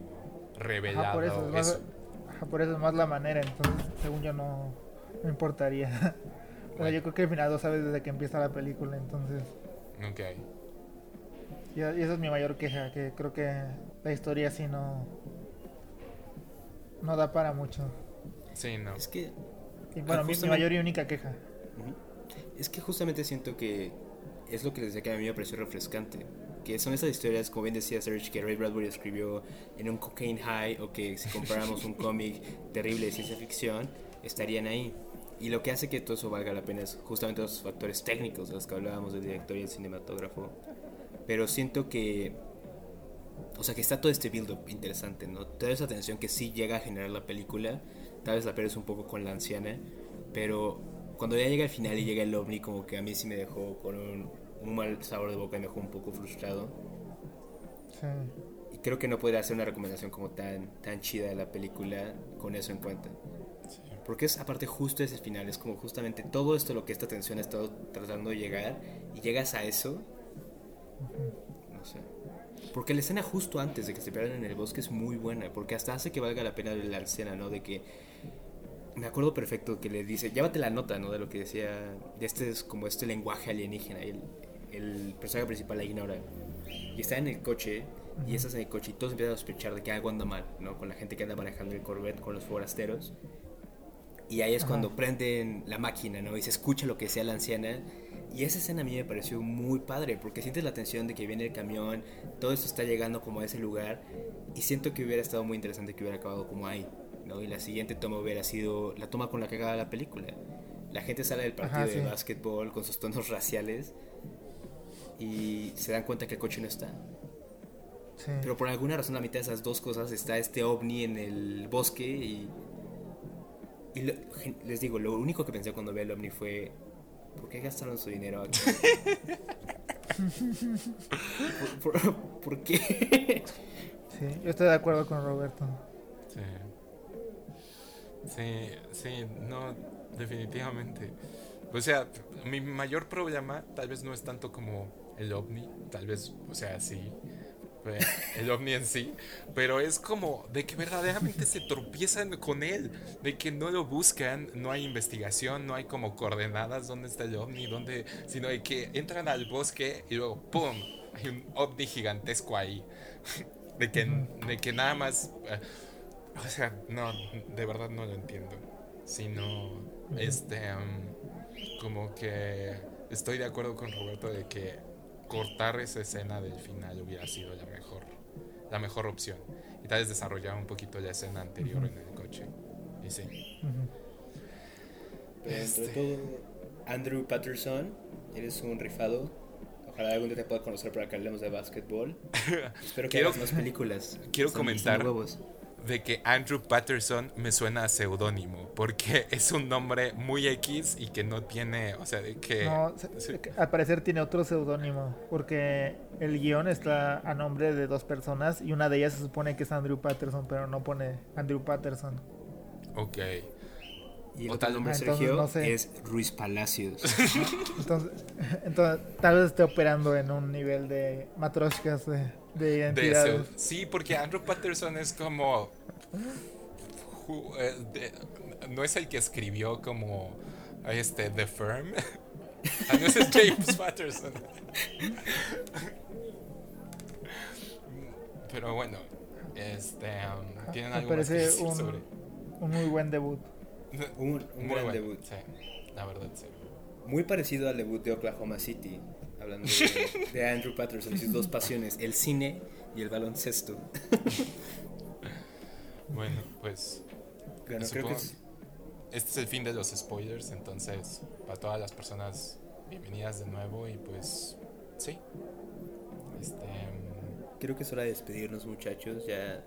A: revelado
C: ajá, por eso, es más,
A: eso.
C: ajá, por eso es más la manera, entonces según yo no, no importaría. *laughs* O sea,
A: Bueno.
C: yo creo que el final lo sabes desde que empieza la película, entonces...
A: Ok.
C: Y, y esa es mi mayor queja, que creo que la historia así no... No da para mucho.
A: Sí, no.
B: Es que,
C: Y bueno, mi, mayor y única queja.
B: es que justamente siento que es lo que les decía que a mí me pareció refrescante. Que son esas historias, como bien decía Serge, que Ray Bradbury escribió en un cocaine high o que si comparamos un cómic terrible de ciencia ficción, estarían ahí. Y lo que hace que todo eso valga la pena es justamente los factores técnicos de los que hablábamos del director y el cinematógrafo. Pero siento que, o sea, que está todo este build-up interesante, ¿no? Toda esa tensión que sí llega a generar la película, tal vez la pierdes un poco con la anciana, pero cuando ya llega al final y llega el ovni, como que a mí sí me dejó con un, un mal sabor de boca y me dejó un poco frustrado.
C: Sí.
B: Y creo que no podría hacer una recomendación como tan, tan chida de la película con eso en cuenta. Porque es aparte justo ese final, es como justamente todo esto lo que esta tensión ha estado tratando de llegar y llegas a eso. No sé. Porque la escena justo antes de que se pierdan en el bosque es muy buena, porque hasta hace que valga la pena la escena, ¿no? De que me acuerdo perfecto que le dice, llévate la nota, ¿no? De lo que decía, de este es como este lenguaje alienígena, y el, el personaje principal la ignora. Y está en el coche, y estás en el coche, y todos empiezan a sospechar de que algo anda mal, ¿no? Con la gente que anda manejando el Corvette, con los forasteros. Y ahí es cuando
C: Ajá.
B: prenden la máquina, ¿no? Y se escucha lo que sea la anciana. Y esa escena a mí me pareció muy padre, porque sientes la tensión de que viene el camión, todo esto está llegando como a ese lugar, y siento que hubiera estado muy interesante que hubiera acabado como ahí, ¿no? Y la siguiente toma hubiera sido la toma con la que acaba la película. La gente sale del partido
C: Ajá,
B: de
C: sí.
B: básquetbol con sus tonos raciales y se dan cuenta que el coche no está.
C: Sí.
B: Pero por alguna razón a mitad de esas dos cosas está este ovni en el bosque y... y lo- les digo, lo único que pensé cuando vi el ovni fue... ¿Por qué gastaron su dinero aquí? *laughs* ¿Por, por- por qué?
C: Sí, yo estoy de acuerdo con Roberto.
A: Sí. Sí, sí, no, definitivamente. O sea, mi mayor problema tal vez no es tanto como el ovni, tal vez, o sea, sí, el ovni en sí, pero es como de que verdaderamente se tropiezan con él, de que no lo buscan, no hay investigación, no hay como coordenadas dónde está el ovni, dónde, sino de que entran al bosque y luego, ¡pum!, hay un ovni gigantesco ahí. *laughs* De que, de que nada más... eh, o sea, no, de verdad no lo entiendo. Sino, este, um, como que estoy de acuerdo con Roberto de que cortar esa escena del final hubiera sido la mejor, la mejor opción. Y tal vez desarrollar un poquito la escena anterior
C: Ujú.
A: en el coche. Y sí.
C: Ujú.
B: Pero entre
A: Este.
B: todo, Andrew Patterson, eres un rifado. Ojalá algún día te pueda conocer para que hablemos de básquetbol. *laughs* Espero que
A: Quiero-
B: hagas más películas.
A: quiero
B: Están
A: comentar-
B: huevos.
A: De que Andrew Patterson me suena a seudónimo, porque *laughs* es un nombre muy X y que no tiene, o sea, de que...
C: No, se-
A: sí.
C: al parecer tiene otro seudónimo, porque el guion está a nombre de dos personas y una de ellas se supone que es Andrew Patterson, pero no pone Andrew Patterson.
A: Ok.
B: Y el
A: O
B: otro
A: tal-
B: nombre,
C: Ah, entonces
B: Sergio,
C: no sé.
B: es Ruiz Palacios. *laughs*
C: Entonces, *laughs* entonces tal vez esté operando en un nivel de matroshkas de, de
A: De
C: identidades.
A: seu- sí, porque Andrew Patterson es como. eh, de- no es el que escribió como este The Firm. *laughs* Ah, no, ese es James Patterson. *laughs* Pero bueno, este, um, ¿tienen
C: Me
A: algo más que
C: parece
A: decir
C: un,
A: sobre?
C: un muy buen debut.
B: un un
A: Muy
B: gran
A: bueno,
B: debut.
A: Sí, la verdad, sí.
B: Muy parecido al debut de Oklahoma City. Hablando de, de Andrew Patterson y sus dos pasiones, el cine y el baloncesto. *laughs*
A: Bueno, pues
B: Bueno, creo que es,
A: este es el fin de los spoilers, entonces para todas las personas bienvenidas de nuevo y pues sí. Este
B: creo que es hora de despedirnos, muchachos. Ya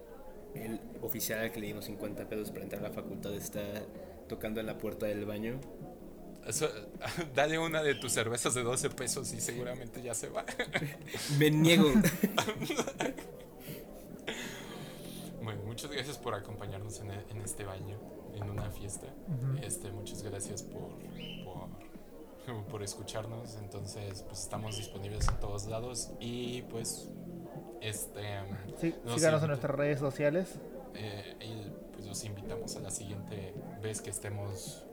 B: el oficial al que le dimos 50 pesos para entrar a la facultad está tocando en la puerta del baño.
A: Eso- *laughs* dale una de tus cervezas de 12 pesos y seguramente ya se va. *laughs*
B: Me niego. *laughs*
A: Bueno, muchas gracias por acompañarnos en, en este baño, en una fiesta.
C: Ujú.
A: Este, muchas gracias por, por, por escucharnos. Entonces, pues estamos disponibles en todos lados y pues este
C: Sí,
A: nos
C: síganos en nuestras redes sociales.
A: eh, y pues los invitamos a la siguiente vez que estemos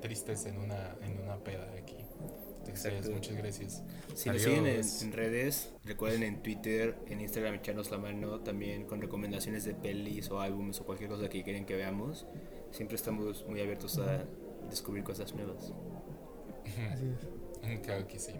A: tristes en una en una peda aquí. Entonces,
B: Exacto.
A: muchas gracias.
B: Si nos siguen en, en redes, recuerden en Twitter, en Instagram echarnos la mano también con recomendaciones de pelis o álbumes o cualquier cosa que quieren que veamos. Siempre estamos muy abiertos a descubrir cosas nuevas.
C: Así es. *laughs*
A: Claro que sí.